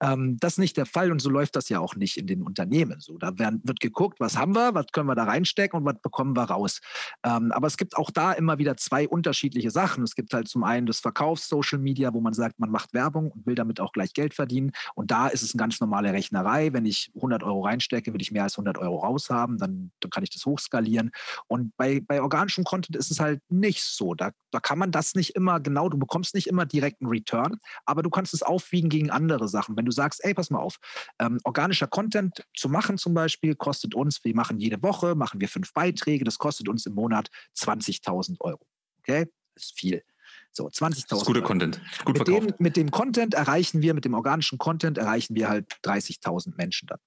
Ähm, das ist nicht der Fall und so läuft das ja auch nicht in den Unternehmen. So, da werden, wird geguckt, was haben wir, was können wir da reinstecken und was bekommen wir raus. Ähm, aber es gibt auch da immer wieder zwei unterschiedliche Sachen. Es gibt halt zum einen das Verkaufs-Social Media, wo man sagt, man macht Werbung und will damit auch gleich Geld verdienen. Und da ist es eine ganz normale Rechnerei. Wenn ich 100 Euro reinstecke, will ich mehr als 100 Euro raushaben dann, dann kann ich das hochskalieren. Und bei, bei organischem Content ist es halt nicht so. Da, da kann man das nicht immer genau, du bekommst nicht immer direkt einen Return, aber du kannst es aufwiegen gegen andere Sachen. Wenn du sagst, ey, pass mal auf, ähm, organischer Content zu machen zum Beispiel kostet uns, wir machen jede Woche, machen wir fünf Beiträge, das kostet uns im Monat 20.000 Euro. Okay, das ist viel. So, 20.000. Guter Content. Gut mit, dem, mit dem Content erreichen wir, mit dem organischen Content erreichen wir halt 30.000 Menschen dann.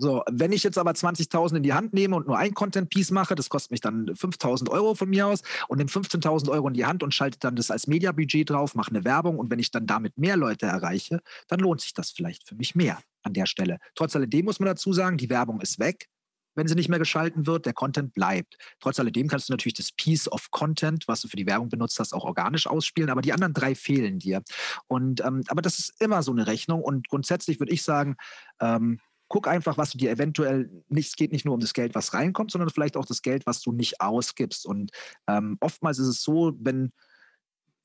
So, wenn ich jetzt aber 20.000 in die Hand nehme und nur ein Content-Piece mache, das kostet mich dann 5.000 Euro von mir aus und nehme 15.000 Euro in die Hand und schalte dann das als Mediabudget drauf, mache eine Werbung und wenn ich dann damit mehr Leute erreiche, dann lohnt sich das vielleicht für mich mehr an der Stelle. Trotz alledem muss man dazu sagen, die Werbung ist weg wenn sie nicht mehr geschalten wird, der Content bleibt. Trotz alledem kannst du natürlich das Piece of Content, was du für die Werbung benutzt hast, auch organisch ausspielen, aber die anderen drei fehlen dir. Und ähm, aber das ist immer so eine Rechnung und grundsätzlich würde ich sagen, ähm, guck einfach, was du dir eventuell nicht, es geht nicht nur um das Geld, was reinkommt, sondern vielleicht auch das Geld, was du nicht ausgibst. Und ähm, oftmals ist es so, wenn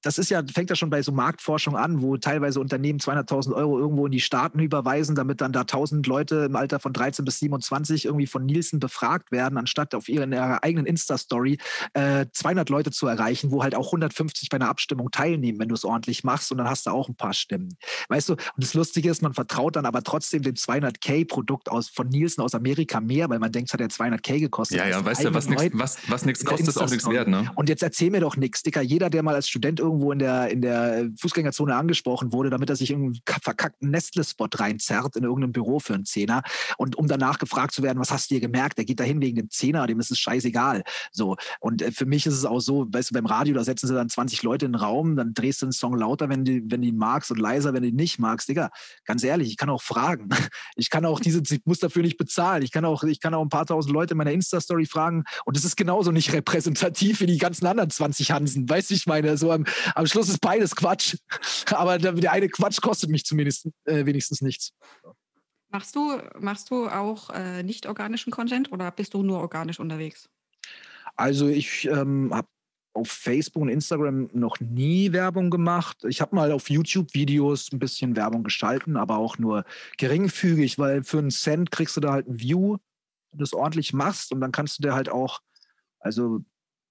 das ist ja, fängt ja schon bei so Marktforschung an, wo teilweise Unternehmen 200.000 Euro irgendwo in die Staaten überweisen, damit dann da 1000 Leute im Alter von 13 bis 27 irgendwie von Nielsen befragt werden, anstatt auf ihren, ihrer eigenen Insta-Story äh, 200 Leute zu erreichen, wo halt auch 150 bei einer Abstimmung teilnehmen, wenn du es ordentlich machst und dann hast du auch ein paar Stimmen. Weißt du, und das Lustige ist, man vertraut dann aber trotzdem dem 200k-Produkt aus, von Nielsen aus Amerika mehr, weil man denkt, es hat ja 200k gekostet. Ja, ja, weißt du, was nichts was, was kostet, ist auch nichts wert, ne? Und jetzt erzähl mir doch nichts, Dicker. Jeder, der mal als Student irgendwie irgendwo in der, in der Fußgängerzone angesprochen wurde, damit er sich irgendeinen verkackten Nestle-Spot reinzerrt in irgendeinem Büro für einen Zehner. Und um danach gefragt zu werden, was hast du dir gemerkt? Der geht dahin wegen dem Zehner, dem ist es scheißegal. So. Und äh, für mich ist es auch so, weißt du, beim Radio, da setzen sie dann 20 Leute in den Raum, dann drehst du den Song lauter, wenn du, wenn du ihn magst und leiser, wenn du ihn nicht magst. Digga, ganz ehrlich, ich kann auch fragen. Ich kann auch diese, ich muss dafür nicht bezahlen. Ich kann auch, ich kann auch ein paar tausend Leute in meiner Insta-Story fragen und es ist genauso nicht repräsentativ wie die ganzen anderen 20 Hansen. Weißt du, ich meine, so am, am Schluss ist beides Quatsch. Aber der, der eine Quatsch kostet mich zumindest äh, wenigstens nichts. Machst du, machst du auch äh, nicht organischen Content oder bist du nur organisch unterwegs? Also ich ähm, habe auf Facebook und Instagram noch nie Werbung gemacht. Ich habe mal auf YouTube-Videos ein bisschen Werbung geschalten, aber auch nur geringfügig, weil für einen Cent kriegst du da halt ein View, wenn du das ordentlich machst und dann kannst du dir halt auch, also ein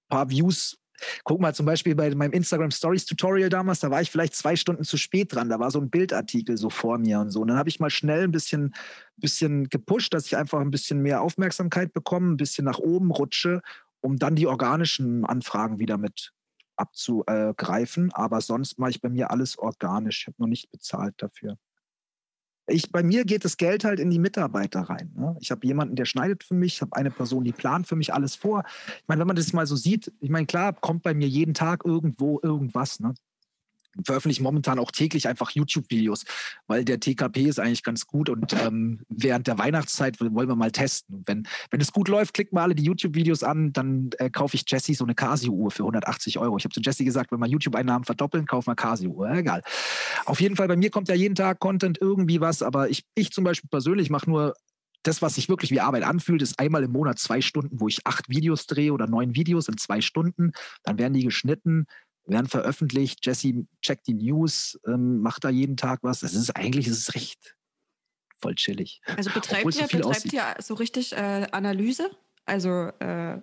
paar Views Guck mal zum Beispiel bei meinem Instagram Stories Tutorial damals, da war ich vielleicht zwei Stunden zu spät dran. Da war so ein Bildartikel so vor mir und so. Und dann habe ich mal schnell ein bisschen, bisschen gepusht, dass ich einfach ein bisschen mehr Aufmerksamkeit bekomme, ein bisschen nach oben rutsche, um dann die organischen Anfragen wieder mit abzugreifen. Aber sonst mache ich bei mir alles organisch. Ich habe noch nicht bezahlt dafür. Ich, bei mir geht das Geld halt in die Mitarbeiter rein. Ne? Ich habe jemanden, der schneidet für mich, ich habe eine Person, die plant für mich alles vor. Ich meine, wenn man das mal so sieht, ich meine, klar, kommt bei mir jeden Tag irgendwo irgendwas. Ne? Veröffentliche momentan auch täglich einfach YouTube-Videos, weil der TKP ist eigentlich ganz gut und ähm, während der Weihnachtszeit wollen wir mal testen. wenn, wenn es gut läuft, klickt mal alle die YouTube-Videos an, dann äh, kaufe ich Jesse so eine Casio-Uhr für 180 Euro. Ich habe zu Jesse gesagt, wenn wir YouTube-Einnahmen verdoppeln, kaufen wir Casio-Uhr. Egal. Auf jeden Fall, bei mir kommt ja jeden Tag Content irgendwie was, aber ich, ich zum Beispiel persönlich mache nur das, was sich wirklich wie Arbeit anfühlt, ist einmal im Monat zwei Stunden, wo ich acht Videos drehe oder neun Videos in zwei Stunden. Dann werden die geschnitten, werden veröffentlicht. Jesse checkt die News, ähm, macht da jeden Tag was. Das ist eigentlich ist recht voll chillig. Also betreibt ihr, so betreibt ihr so richtig äh, Analyse? Also äh,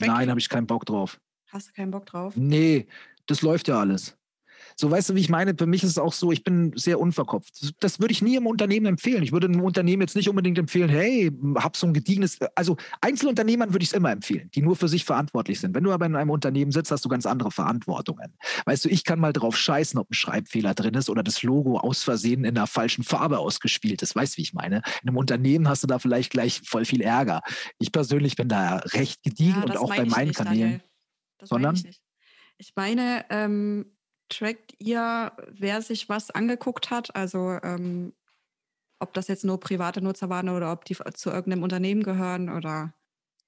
Nein, habe ich keinen Bock drauf. Hast du keinen Bock drauf? Nee, das läuft ja alles. So, weißt du, wie ich meine? Für mich ist es auch so, ich bin sehr unverkopft. Das, würde ich nie im Unternehmen empfehlen. Ich würde einem Unternehmen jetzt nicht unbedingt empfehlen, hey, hab so ein gediegenes, also Einzelunternehmern würde ich es immer empfehlen, die nur für sich verantwortlich sind. Wenn du aber in einem Unternehmen sitzt, hast du ganz andere Verantwortungen. Weißt du, ich kann mal drauf scheißen, ob ein Schreibfehler drin ist oder das Logo aus Versehen in einer falschen Farbe ausgespielt ist. Weißt du, wie ich meine? In einem Unternehmen hast du da vielleicht gleich voll viel Ärger. Ich persönlich bin da recht gediegen ja, und auch bei meinen nicht, Kanälen. Sondern? Meine ich, ich meine, ähm, trackt ihr, wer sich was angeguckt hat? Also ähm, ob das jetzt nur private Nutzer waren oder ob die zu irgendeinem Unternehmen gehören oder?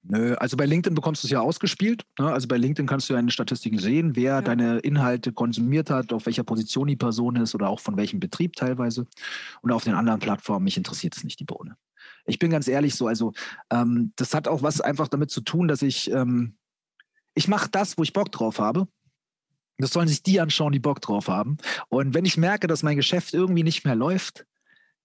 Nö, also bei LinkedIn bekommst du es ja ausgespielt. Ne? Also bei LinkedIn kannst du ja in den Statistiken sehen, wer ja. deine Inhalte konsumiert hat, auf welcher Position die Person ist oder auch von welchem Betrieb teilweise. Und auf den anderen Plattformen, mich interessiert es nicht die Bohne. Ich bin ganz ehrlich so, also ähm, das hat auch was einfach damit zu tun, dass ich, ähm, ich mache das, wo ich Bock drauf habe. Das sollen sich die anschauen, die Bock drauf haben. Und wenn ich merke, dass mein Geschäft irgendwie nicht mehr läuft,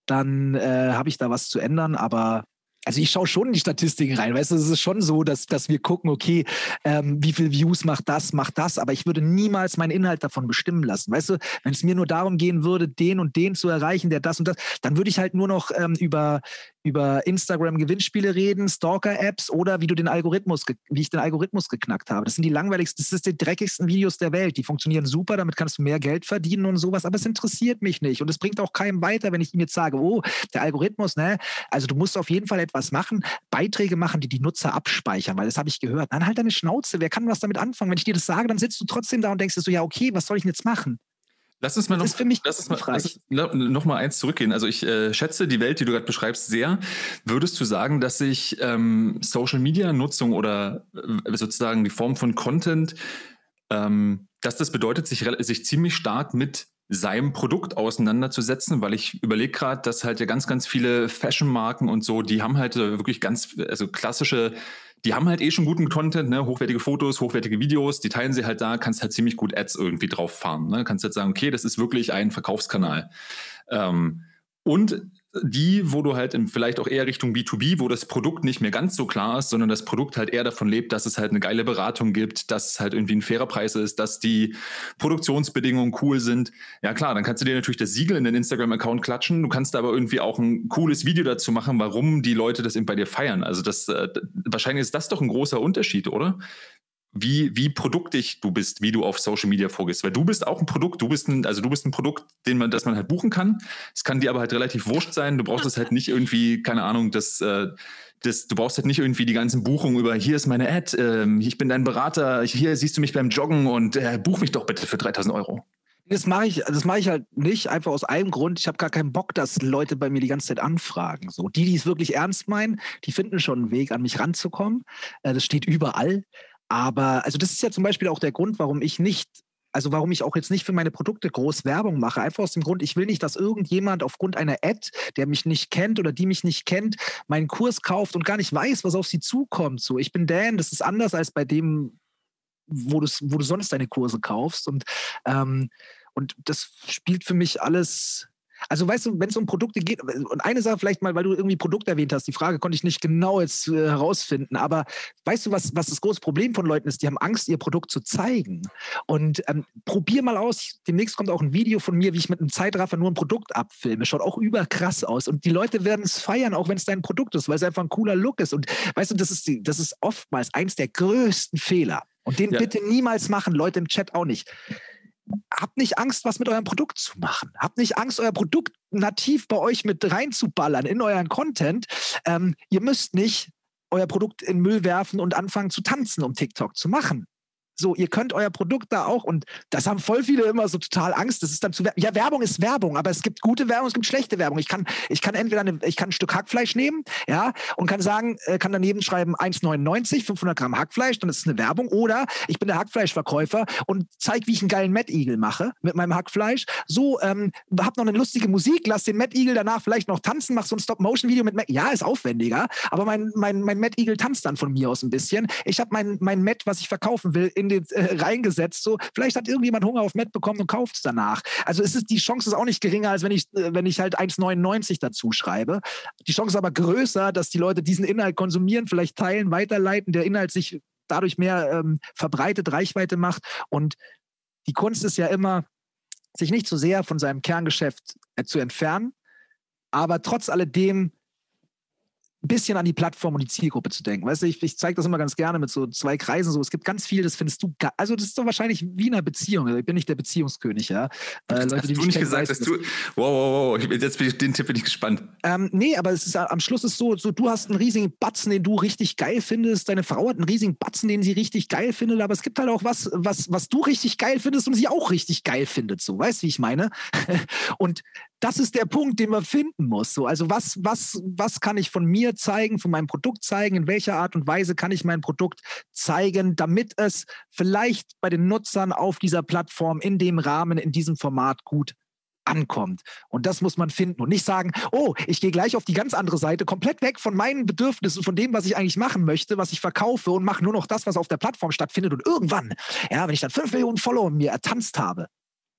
dann äh, habe ich da was zu ändern. Aber also ich schaue schon in die Statistiken rein. Weißt du, es ist schon so, dass, dass wir gucken, okay, ähm, wie viel Views macht das, macht das, aber ich würde niemals meinen Inhalt davon bestimmen lassen. Weißt du, wenn es mir nur darum gehen würde, den und den zu erreichen, der das und das, dann würde ich halt nur noch ähm, über, über Instagram-Gewinnspiele reden, Stalker-Apps oder wie du den Algorithmus, wie ich den Algorithmus geknackt habe. Das sind die langweiligsten, das ist die dreckigsten Videos der Welt. Die funktionieren super, damit kannst du mehr Geld verdienen und sowas, aber es interessiert mich nicht. Und es bringt auch keinem weiter, wenn ich ihm jetzt sage, oh, der Algorithmus, ne? Also du musst auf jeden Fall etwas machen, Beiträge machen, die die Nutzer abspeichern, weil das habe ich gehört. Dann halt deine Schnauze, wer kann was damit anfangen? Wenn ich dir das sage, dann sitzt du trotzdem da und denkst dir so, ja, okay, was soll ich denn jetzt machen? Lass uns mal noch, das ist für mich lass uns mal, lass uns noch mal eins zurückgehen. Also ich äh, schätze die Welt, die du gerade beschreibst, sehr. Würdest du sagen, dass sich ähm, Social Media Nutzung oder äh, sozusagen die Form von Content, ähm, dass das bedeutet, sich, sich ziemlich stark mit seinem Produkt auseinanderzusetzen, weil ich überlege gerade, dass halt ja ganz, ganz viele Fashion-Marken und so, die haben halt wirklich ganz, also klassische die haben halt eh schon guten Content, ne? hochwertige Fotos, hochwertige Videos, die teilen sie halt da, kannst halt ziemlich gut Ads irgendwie drauf fahren. Ne? Kannst halt sagen, okay, das ist wirklich ein Verkaufskanal. Ähm, und die, wo du halt in, vielleicht auch eher Richtung B2B, wo das Produkt nicht mehr ganz so klar ist, sondern das Produkt halt eher davon lebt, dass es halt eine geile Beratung gibt, dass es halt irgendwie ein fairer Preis ist, dass die Produktionsbedingungen cool sind. Ja klar, dann kannst du dir natürlich das Siegel in den Instagram-Account klatschen. Du kannst aber irgendwie auch ein cooles Video dazu machen, warum die Leute das eben bei dir feiern. Also das, äh, wahrscheinlich ist das doch ein großer Unterschied, oder? Wie, wie produktig du bist, wie du auf Social Media vorgehst. Weil du bist auch ein Produkt, du bist ein, also du bist ein Produkt, den man, das man halt buchen kann. Es kann dir aber halt relativ wurscht sein. Du brauchst es halt nicht irgendwie, keine Ahnung, das, äh, das, du brauchst halt nicht irgendwie die ganzen Buchungen über, hier ist meine Ad, äh, ich bin dein Berater, hier siehst du mich beim Joggen und äh, buch mich doch bitte für 3000 Euro. Das mache ich, das ich halt nicht, einfach aus einem Grund. Ich habe gar keinen Bock, dass Leute bei mir die ganze Zeit anfragen. So, die, die es wirklich ernst meinen, die finden schon einen Weg, an mich ranzukommen. Äh, das steht überall. Aber also das ist ja zum Beispiel auch der Grund, warum ich nicht also warum ich auch jetzt nicht für meine Produkte groß Werbung mache. Einfach aus dem Grund, ich will nicht, dass irgendjemand aufgrund einer Ad, der mich nicht kennt oder die mich nicht kennt, meinen Kurs kauft und gar nicht weiß, was auf sie zukommt. So, ich bin Dan, das ist anders als bei dem, wo, wo du sonst deine Kurse kaufst. Und, ähm, und das spielt für mich alles also weißt du, wenn es um Produkte geht, und eine Sache vielleicht mal, weil du irgendwie Produkt erwähnt hast, die Frage konnte ich nicht genau jetzt äh, herausfinden, aber weißt du, was, was das große Problem von Leuten ist? Die haben Angst, ihr Produkt zu zeigen. Und ähm, probier mal aus, demnächst kommt auch ein Video von mir, wie ich mit einem Zeitraffer nur ein Produkt abfilme. Schaut auch überkrass aus. Und die Leute werden es feiern, auch wenn es dein Produkt ist, weil es einfach ein cooler Look ist. Und weißt du, das ist, die, das ist oftmals eins der größten Fehler. Und den ja. bitte niemals machen, Leute im Chat auch nicht habt nicht Angst, was mit eurem Produkt zu machen. Habt nicht Angst, euer Produkt nativ bei euch mit reinzuballern in euren Content. Ähm, ihr müsst nicht euer Produkt in Müll werfen und anfangen zu tanzen, um TikTok zu machen. So, ihr könnt euer Produkt da auch, und das haben voll viele immer so total Angst, das ist dann zu, ja, Werbung ist Werbung, aber es gibt gute Werbung, es gibt schlechte Werbung. Ich kann, ich kann entweder, eine, ich kann ein Stück Hackfleisch nehmen, ja, und kann sagen, äh, kann daneben schreiben 1,99, 500 Gramm Hackfleisch, dann ist es eine Werbung, oder ich bin der Hackfleischverkäufer und zeige, wie ich einen geilen Mad Eagle mache mit meinem Hackfleisch. So, ähm, hab noch eine lustige Musik, lass den Mad Eagle danach vielleicht noch tanzen, mach so ein Stop-Motion-Video mit Mad, ja, ist aufwendiger, aber mein, mein, mein Mad Eagle tanzt dann von mir aus ein bisschen. Ich habe mein, mein Mad, was ich verkaufen will, in in den, äh, reingesetzt. So, vielleicht hat irgendjemand Hunger auf Met bekommen und kauft es danach. Also es ist, die Chance ist auch nicht geringer, als wenn ich, äh, wenn ich halt 1,99 dazu schreibe. Die Chance ist aber größer, dass die Leute diesen Inhalt konsumieren, vielleicht teilen, weiterleiten, der Inhalt sich dadurch mehr ähm, verbreitet, Reichweite macht. Und die Kunst ist ja immer, sich nicht zu so sehr von seinem Kerngeschäft äh, zu entfernen, aber trotz alledem bisschen an die Plattform und die Zielgruppe zu denken. Weißt du, ich, ich zeige das immer ganz gerne mit so zwei Kreisen. So, es gibt ganz viel, das findest du, also das ist doch wahrscheinlich wie in einer Beziehung. Also ich bin nicht der Beziehungskönig, ja. Äh, Leute, hast du nicht gesagt, dass du, wow, wow, wow, jetzt bin ich, den Tipp bin ich gespannt. Ähm, nee, aber es ist, am Schluss ist so, so, du hast einen riesigen Batzen, den du richtig geil findest. Deine Frau hat einen riesigen Batzen, den sie richtig geil findet. Aber es gibt halt auch was, was, was du richtig geil findest und sie auch richtig geil findet. So, weißt du, wie ich meine? und das ist der Punkt, den man finden muss. So, also was, was, was kann ich von mir zeigen, von meinem Produkt zeigen, in welcher Art und Weise kann ich mein Produkt zeigen, damit es vielleicht bei den Nutzern auf dieser Plattform in dem Rahmen, in diesem Format gut ankommt. Und das muss man finden und nicht sagen, oh, ich gehe gleich auf die ganz andere Seite, komplett weg von meinen Bedürfnissen, von dem, was ich eigentlich machen möchte, was ich verkaufe und mache nur noch das, was auf der Plattform stattfindet. Und irgendwann, ja, wenn ich dann fünf Millionen Follower mir ertanzt habe,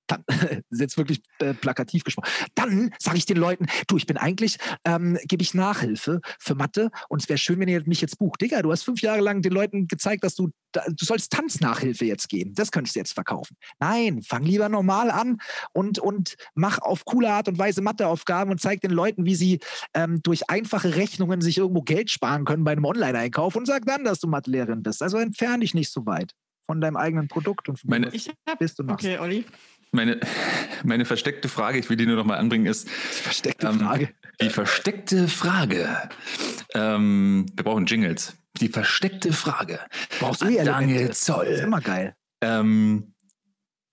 dann, das ist jetzt wirklich äh, plakativ gesprochen, dann sage ich den Leuten, du, ich bin eigentlich, ähm, gebe ich Nachhilfe für Mathe und es wäre schön, wenn ihr mich jetzt bucht. Digga, du hast fünf Jahre lang den Leuten gezeigt, dass du, du sollst Tanznachhilfe jetzt geben. Das könntest du jetzt verkaufen. Nein, fang lieber normal an und, und mach auf coole Art und Weise Matheaufgaben und zeig den Leuten, wie sie ähm, durch einfache Rechnungen sich irgendwo Geld sparen können bei einem Online-Einkauf und sag dann, dass du Mathelehrerin bist. Also entferne dich nicht so weit von deinem eigenen Produkt und von Meine, dem, was bist du machst. Okay, Olli. Meine, meine versteckte Frage, ich will die nur noch mal anbringen, ist. Die versteckte ähm, Frage. Die versteckte Frage. Ähm, wir brauchen Jingles. Die versteckte Frage. Brauchst du Daniel Zoll. Das ist immer geil. Ähm,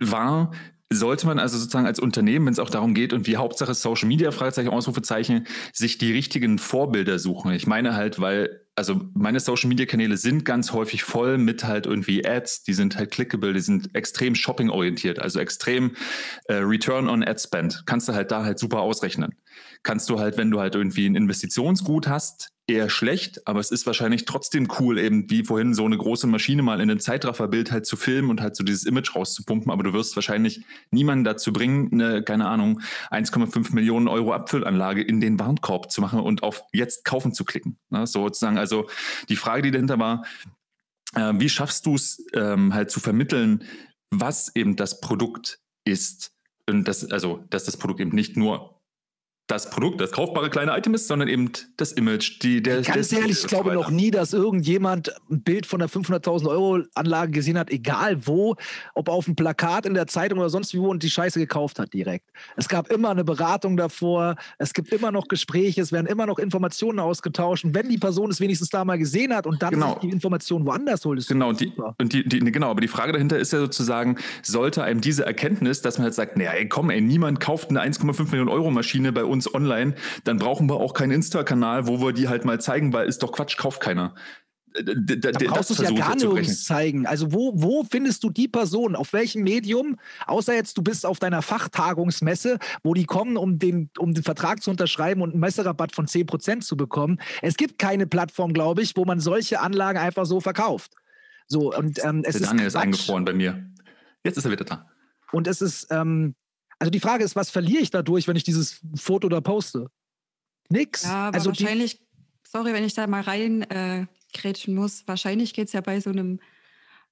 war, sollte man also sozusagen als Unternehmen, wenn es auch darum geht und wie Hauptsache Social Media, Fragezeichen, Ausrufezeichen, sich die richtigen Vorbilder suchen. Ich meine halt, weil, also meine Social Media Kanäle sind ganz häufig voll mit halt irgendwie Ads, die sind halt clickable, die sind extrem shopping orientiert, also extrem äh, Return on Ad Spend. Kannst du halt da halt super ausrechnen. Kannst du halt, wenn du halt irgendwie ein Investitionsgut hast, eher schlecht, aber es ist wahrscheinlich trotzdem cool, eben wie vorhin so eine große Maschine mal in ein Zeitrafferbild halt zu filmen und halt so dieses Image rauszupumpen. Aber du wirst wahrscheinlich niemanden dazu bringen, eine, keine Ahnung, 1,5 Millionen Euro Abfüllanlage in den Warenkorb zu machen und auf jetzt kaufen zu klicken. Ne? Sozusagen, also die Frage, die dahinter war, äh, wie schaffst du es ähm, halt zu vermitteln, was eben das Produkt ist? Und das, also, dass das Produkt eben nicht nur das Produkt, das kaufbare kleine Item ist, sondern eben das Image. Die, der, Ganz der, ehrlich, ich glaube so noch nie, dass irgendjemand ein Bild von einer 500.000 Euro Anlage gesehen hat, egal wo, ob auf dem Plakat in der Zeitung oder sonst wo und die Scheiße gekauft hat direkt. Es gab immer eine Beratung davor, es gibt immer noch Gespräche, es werden immer noch Informationen ausgetauscht und wenn die Person es wenigstens da mal gesehen hat und dann genau. die Informationen woanders holt, ist genau, die, und die, die, genau, aber die Frage dahinter ist ja sozusagen, sollte einem diese Erkenntnis, dass man halt sagt, naja, ey, komm, ey, niemand kauft eine 1,5 Millionen Euro Maschine bei uns uns online, dann brauchen wir auch keinen Insta-Kanal, wo wir die halt mal zeigen, weil ist doch Quatsch, kauft keiner. Da, da brauchst du es ja gar nicht zeigen. Also wo, wo findest du die Person? Auf welchem Medium? Außer jetzt, du bist auf deiner Fachtagungsmesse, wo die kommen, um den, um den Vertrag zu unterschreiben und einen Messerabatt von 10% zu bekommen. Es gibt keine Plattform, glaube ich, wo man solche Anlagen einfach so verkauft. So, und ähm, es Der Daniel ist, ist eingefroren bei mir. Jetzt ist er wieder da. Und es ist, ähm, also die Frage ist, was verliere ich dadurch, wenn ich dieses Foto da poste? Nix. Ja, also wahrscheinlich, sorry, wenn ich da mal rein äh, muss, wahrscheinlich geht es ja bei so einem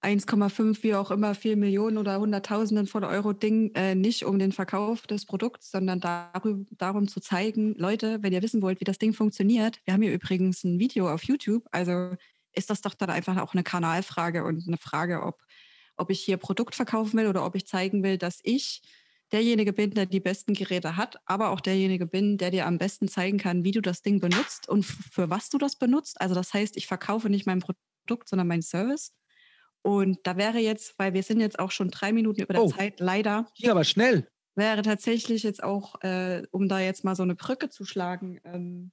1,5, wie auch immer, 4 Millionen oder Hunderttausenden von Euro Ding äh, nicht um den Verkauf des Produkts, sondern darüber, darum zu zeigen, Leute, wenn ihr wissen wollt, wie das Ding funktioniert, wir haben hier übrigens ein Video auf YouTube, also ist das doch dann einfach auch eine Kanalfrage und eine Frage, ob, ob ich hier Produkt verkaufen will oder ob ich zeigen will, dass ich derjenige bin, der die besten Geräte hat, aber auch derjenige bin, der dir am besten zeigen kann, wie du das Ding benutzt und für was du das benutzt. Also das heißt, ich verkaufe nicht mein Produkt, sondern meinen Service. Und da wäre jetzt, weil wir sind jetzt auch schon drei Minuten über der oh, Zeit, leider. Hier aber schnell. Wäre tatsächlich jetzt auch, äh, um da jetzt mal so eine Brücke zu schlagen, ähm,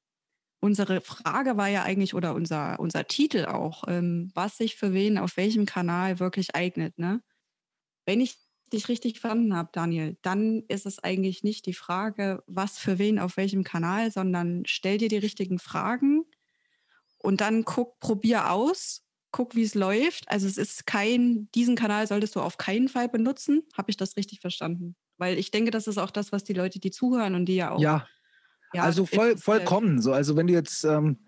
unsere Frage war ja eigentlich, oder unser, unser Titel auch, ähm, was sich für wen auf welchem Kanal wirklich eignet. Ne? Wenn ich dich richtig verstanden habe, Daniel, dann ist es eigentlich nicht die Frage, was für wen auf welchem Kanal, sondern stell dir die richtigen Fragen und dann guck, probier aus, guck, wie es läuft. Also es ist kein, diesen Kanal solltest du auf keinen Fall benutzen. Habe ich das richtig verstanden? Weil ich denke, das ist auch das, was die Leute, die zuhören und die ja auch. Ja, ja also voll, vollkommen. So, also wenn du jetzt ähm,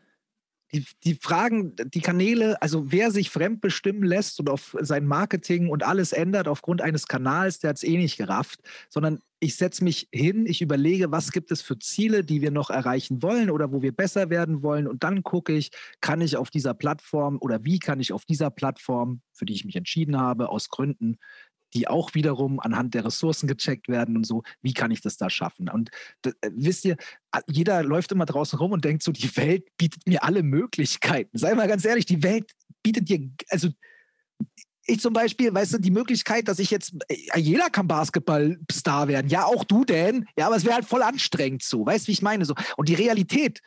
die, die Fragen, die Kanäle, also wer sich fremdbestimmen lässt und auf sein Marketing und alles ändert aufgrund eines Kanals, der hat es eh nicht gerafft, sondern ich setze mich hin, ich überlege, was gibt es für Ziele, die wir noch erreichen wollen oder wo wir besser werden wollen. Und dann gucke ich, kann ich auf dieser Plattform oder wie kann ich auf dieser Plattform, für die ich mich entschieden habe, aus Gründen, die auch wiederum anhand der Ressourcen gecheckt werden und so, wie kann ich das da schaffen? Und das, äh, wisst ihr, jeder läuft immer draußen rum und denkt so, die Welt bietet mir alle Möglichkeiten. Sei mal ganz ehrlich, die Welt bietet dir, also ich zum Beispiel, weißt du, die Möglichkeit, dass ich jetzt, äh, jeder kann Basketballstar werden. Ja, auch du, Dan. Ja, aber es wäre halt voll anstrengend so. Weißt du, wie ich meine? So. Und die Realität,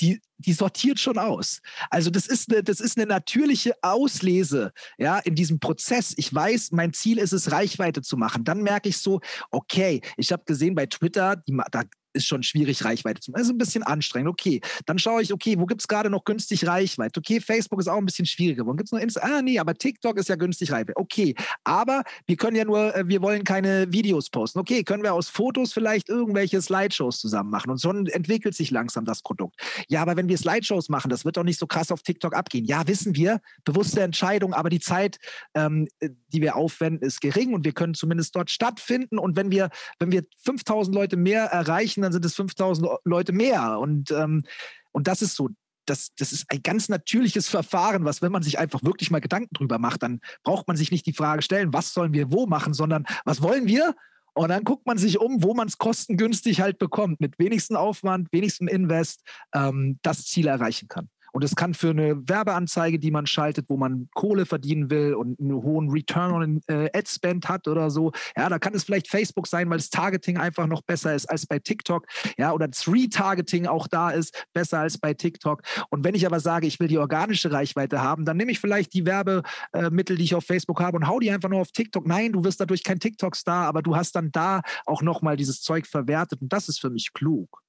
die, die sortiert schon aus. Also das ist eine, das ist eine natürliche Auslese, ja, in diesem Prozess. Ich weiß, mein Ziel ist es, Reichweite zu machen. Dann merke ich so, okay, ich habe gesehen bei Twitter, die, da ist schon schwierig, Reichweite zu machen. Also ein bisschen anstrengend. Okay, dann schaue ich, okay, wo gibt es gerade noch günstig Reichweite? Okay, Facebook ist auch ein bisschen schwieriger. Wo gibt es noch Insta? Ah, nee, aber TikTok ist ja günstig Reichweite. Okay, aber wir können ja nur, äh, wir wollen keine Videos posten. Okay, können wir aus Fotos vielleicht irgendwelche Slideshows zusammen machen und schon entwickelt sich langsam das Produkt. Ja, aber wenn wir Slideshows machen, das wird doch nicht so krass auf TikTok abgehen. Ja, wissen wir, bewusste Entscheidung, aber die Zeit, ähm, die wir aufwenden, ist gering und wir können zumindest dort stattfinden. Und wenn wir, wenn wir 5000 Leute mehr erreichen, dann sind es 5000 Leute mehr. Und, ähm, und das ist so das, das ist ein ganz natürliches Verfahren, was, wenn man sich einfach wirklich mal Gedanken drüber macht, dann braucht man sich nicht die Frage stellen, was sollen wir wo machen, sondern was wollen wir? Und dann guckt man sich um, wo man es kostengünstig halt bekommt, mit wenigsten Aufwand, wenigsten Invest, ähm, das Ziel erreichen kann. Und es kann für eine Werbeanzeige, die man schaltet, wo man Kohle verdienen will und einen hohen Return on äh, Ad Spend hat oder so, ja, da kann es vielleicht Facebook sein, weil das Targeting einfach noch besser ist als bei TikTok, ja, oder das Retargeting auch da ist, besser als bei TikTok. Und wenn ich aber sage, ich will die organische Reichweite haben, dann nehme ich vielleicht die Werbemittel, die ich auf Facebook habe und hau die einfach nur auf TikTok. Nein, du wirst dadurch kein TikTok-Star, aber du hast dann da auch nochmal dieses Zeug verwertet und das ist für mich klug.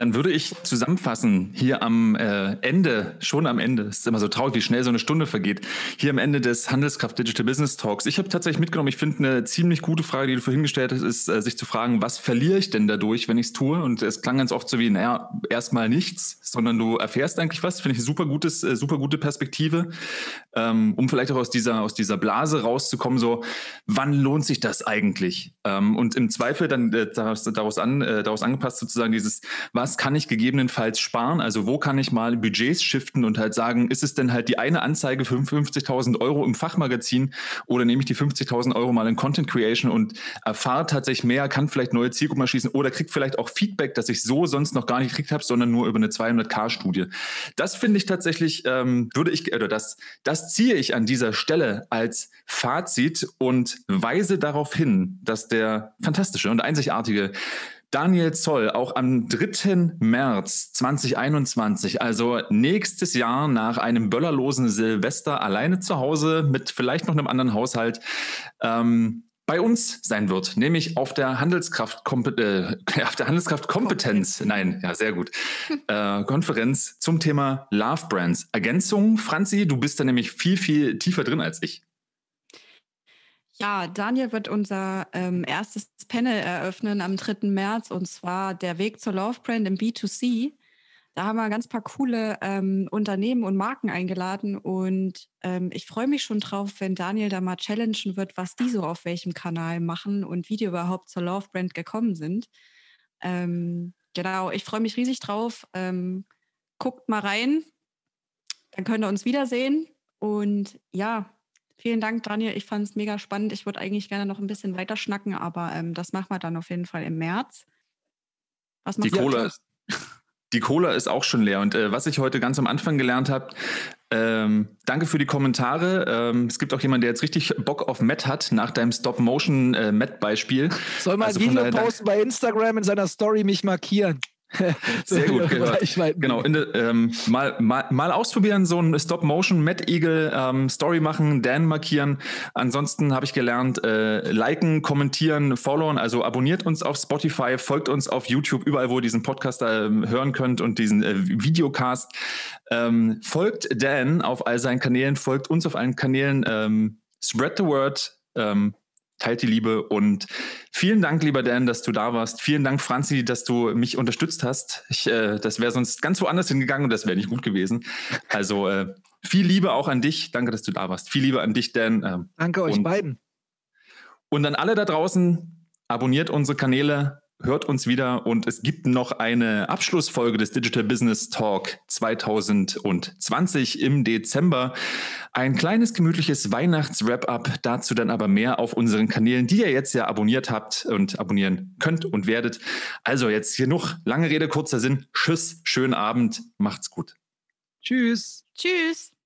Dann würde ich zusammenfassen, hier am äh, Ende, schon am Ende, es ist immer so traurig, wie schnell so eine Stunde vergeht, hier am Ende des Handelskraft Digital Business Talks. Ich habe tatsächlich mitgenommen, ich finde eine ziemlich gute Frage, die du vorhin gestellt hast, ist, äh, sich zu fragen, was verliere ich denn dadurch, wenn ich es tue? Und es klang ganz oft so wie, naja, erstmal nichts, sondern du erfährst eigentlich was, finde ich eine super, gutes, äh, super gute Perspektive, ähm, um vielleicht auch aus dieser, aus dieser Blase rauszukommen, so, wann lohnt sich das eigentlich? Ähm, und im Zweifel dann daraus, an, daraus angepasst sozusagen dieses, was was kann ich gegebenenfalls sparen? Also wo kann ich mal Budgets shiften und halt sagen, ist es denn halt die eine Anzeige für 50.000 Euro im Fachmagazin oder nehme ich die 50.000 Euro mal in Content Creation und erfahre tatsächlich mehr, kann vielleicht neue Zielgruppen erschließen oder kriege vielleicht auch Feedback, das ich so sonst noch gar nicht gekriegt habe, sondern nur über eine 200k-Studie. Das finde ich tatsächlich, ähm, würde ich, oder das, das ziehe ich an dieser Stelle als Fazit und weise darauf hin, dass der fantastische und einzigartige Daniel Zoll auch am 3. März 2021, also nächstes Jahr nach einem böllerlosen Silvester alleine zu Hause mit vielleicht noch einem anderen Haushalt, ähm, bei uns sein wird, nämlich auf der Handelskraft äh, auf der Handelskraft Kompetenz, nein, ja sehr gut, äh, Konferenz zum Thema Love Brands. Ergänzung, Franzi, du bist da nämlich viel viel tiefer drin als ich. Ja, Daniel wird unser ähm, erstes Panel eröffnen am 3. März und zwar der Weg zur Love Brand im B2C. Da haben wir ganz paar coole ähm, Unternehmen und Marken eingeladen und ähm, ich freue mich schon drauf, wenn Daniel da mal challengen wird, was die so auf welchem Kanal machen und wie die überhaupt zur Love Brand gekommen sind. Ähm, genau, ich freue mich riesig drauf. Ähm, guckt mal rein, dann könnt ihr uns wiedersehen und ja, Vielen Dank, Daniel. Ich fand es mega spannend. Ich würde eigentlich gerne noch ein bisschen weiter schnacken, aber ähm, das machen wir dann auf jeden Fall im März. Was die Cola, ist, die Cola ist auch schon leer. Und äh, was ich heute ganz am Anfang gelernt habe, ähm, danke für die Kommentare. Ähm, es gibt auch jemanden, der jetzt richtig Bock auf Matt hat, nach deinem Stop-Motion-Matt-Beispiel. Äh, Soll mal also ein Video posten bei Instagram in seiner Story mich markieren. Sehr gut gehört. Genau, de, ähm, mal, mal, mal ausprobieren, so ein Stop-Motion Matt Eagle ähm, Story machen, Dan markieren. Ansonsten habe ich gelernt, äh, liken, kommentieren, followen, also abonniert uns auf Spotify, folgt uns auf YouTube, überall, wo ihr diesen Podcast äh, hören könnt und diesen äh, Videocast. Ähm, folgt Dan auf all seinen Kanälen, folgt uns auf allen Kanälen. Ähm, spread the word. Teilt die Liebe und vielen Dank, lieber Dan, dass du da warst. Vielen Dank, Franzi, dass du mich unterstützt hast. Ich, äh, das wäre sonst ganz woanders hingegangen und das wäre nicht gut gewesen. Also äh, viel Liebe auch an dich. Danke, dass du da warst. Viel Liebe an dich, Dan. Ähm, Danke euch und, beiden. Und an alle da draußen, abonniert unsere Kanäle, hört uns wieder und es gibt noch eine Abschlussfolge des Digital Business Talk 2020 im Dezember. Ein kleines gemütliches Weihnachts-Wrap-up, dazu dann aber mehr auf unseren Kanälen, die ihr jetzt ja abonniert habt und abonnieren könnt und werdet. Also jetzt genug lange Rede, kurzer Sinn. Tschüss, schönen Abend, macht's gut. Tschüss. Tschüss.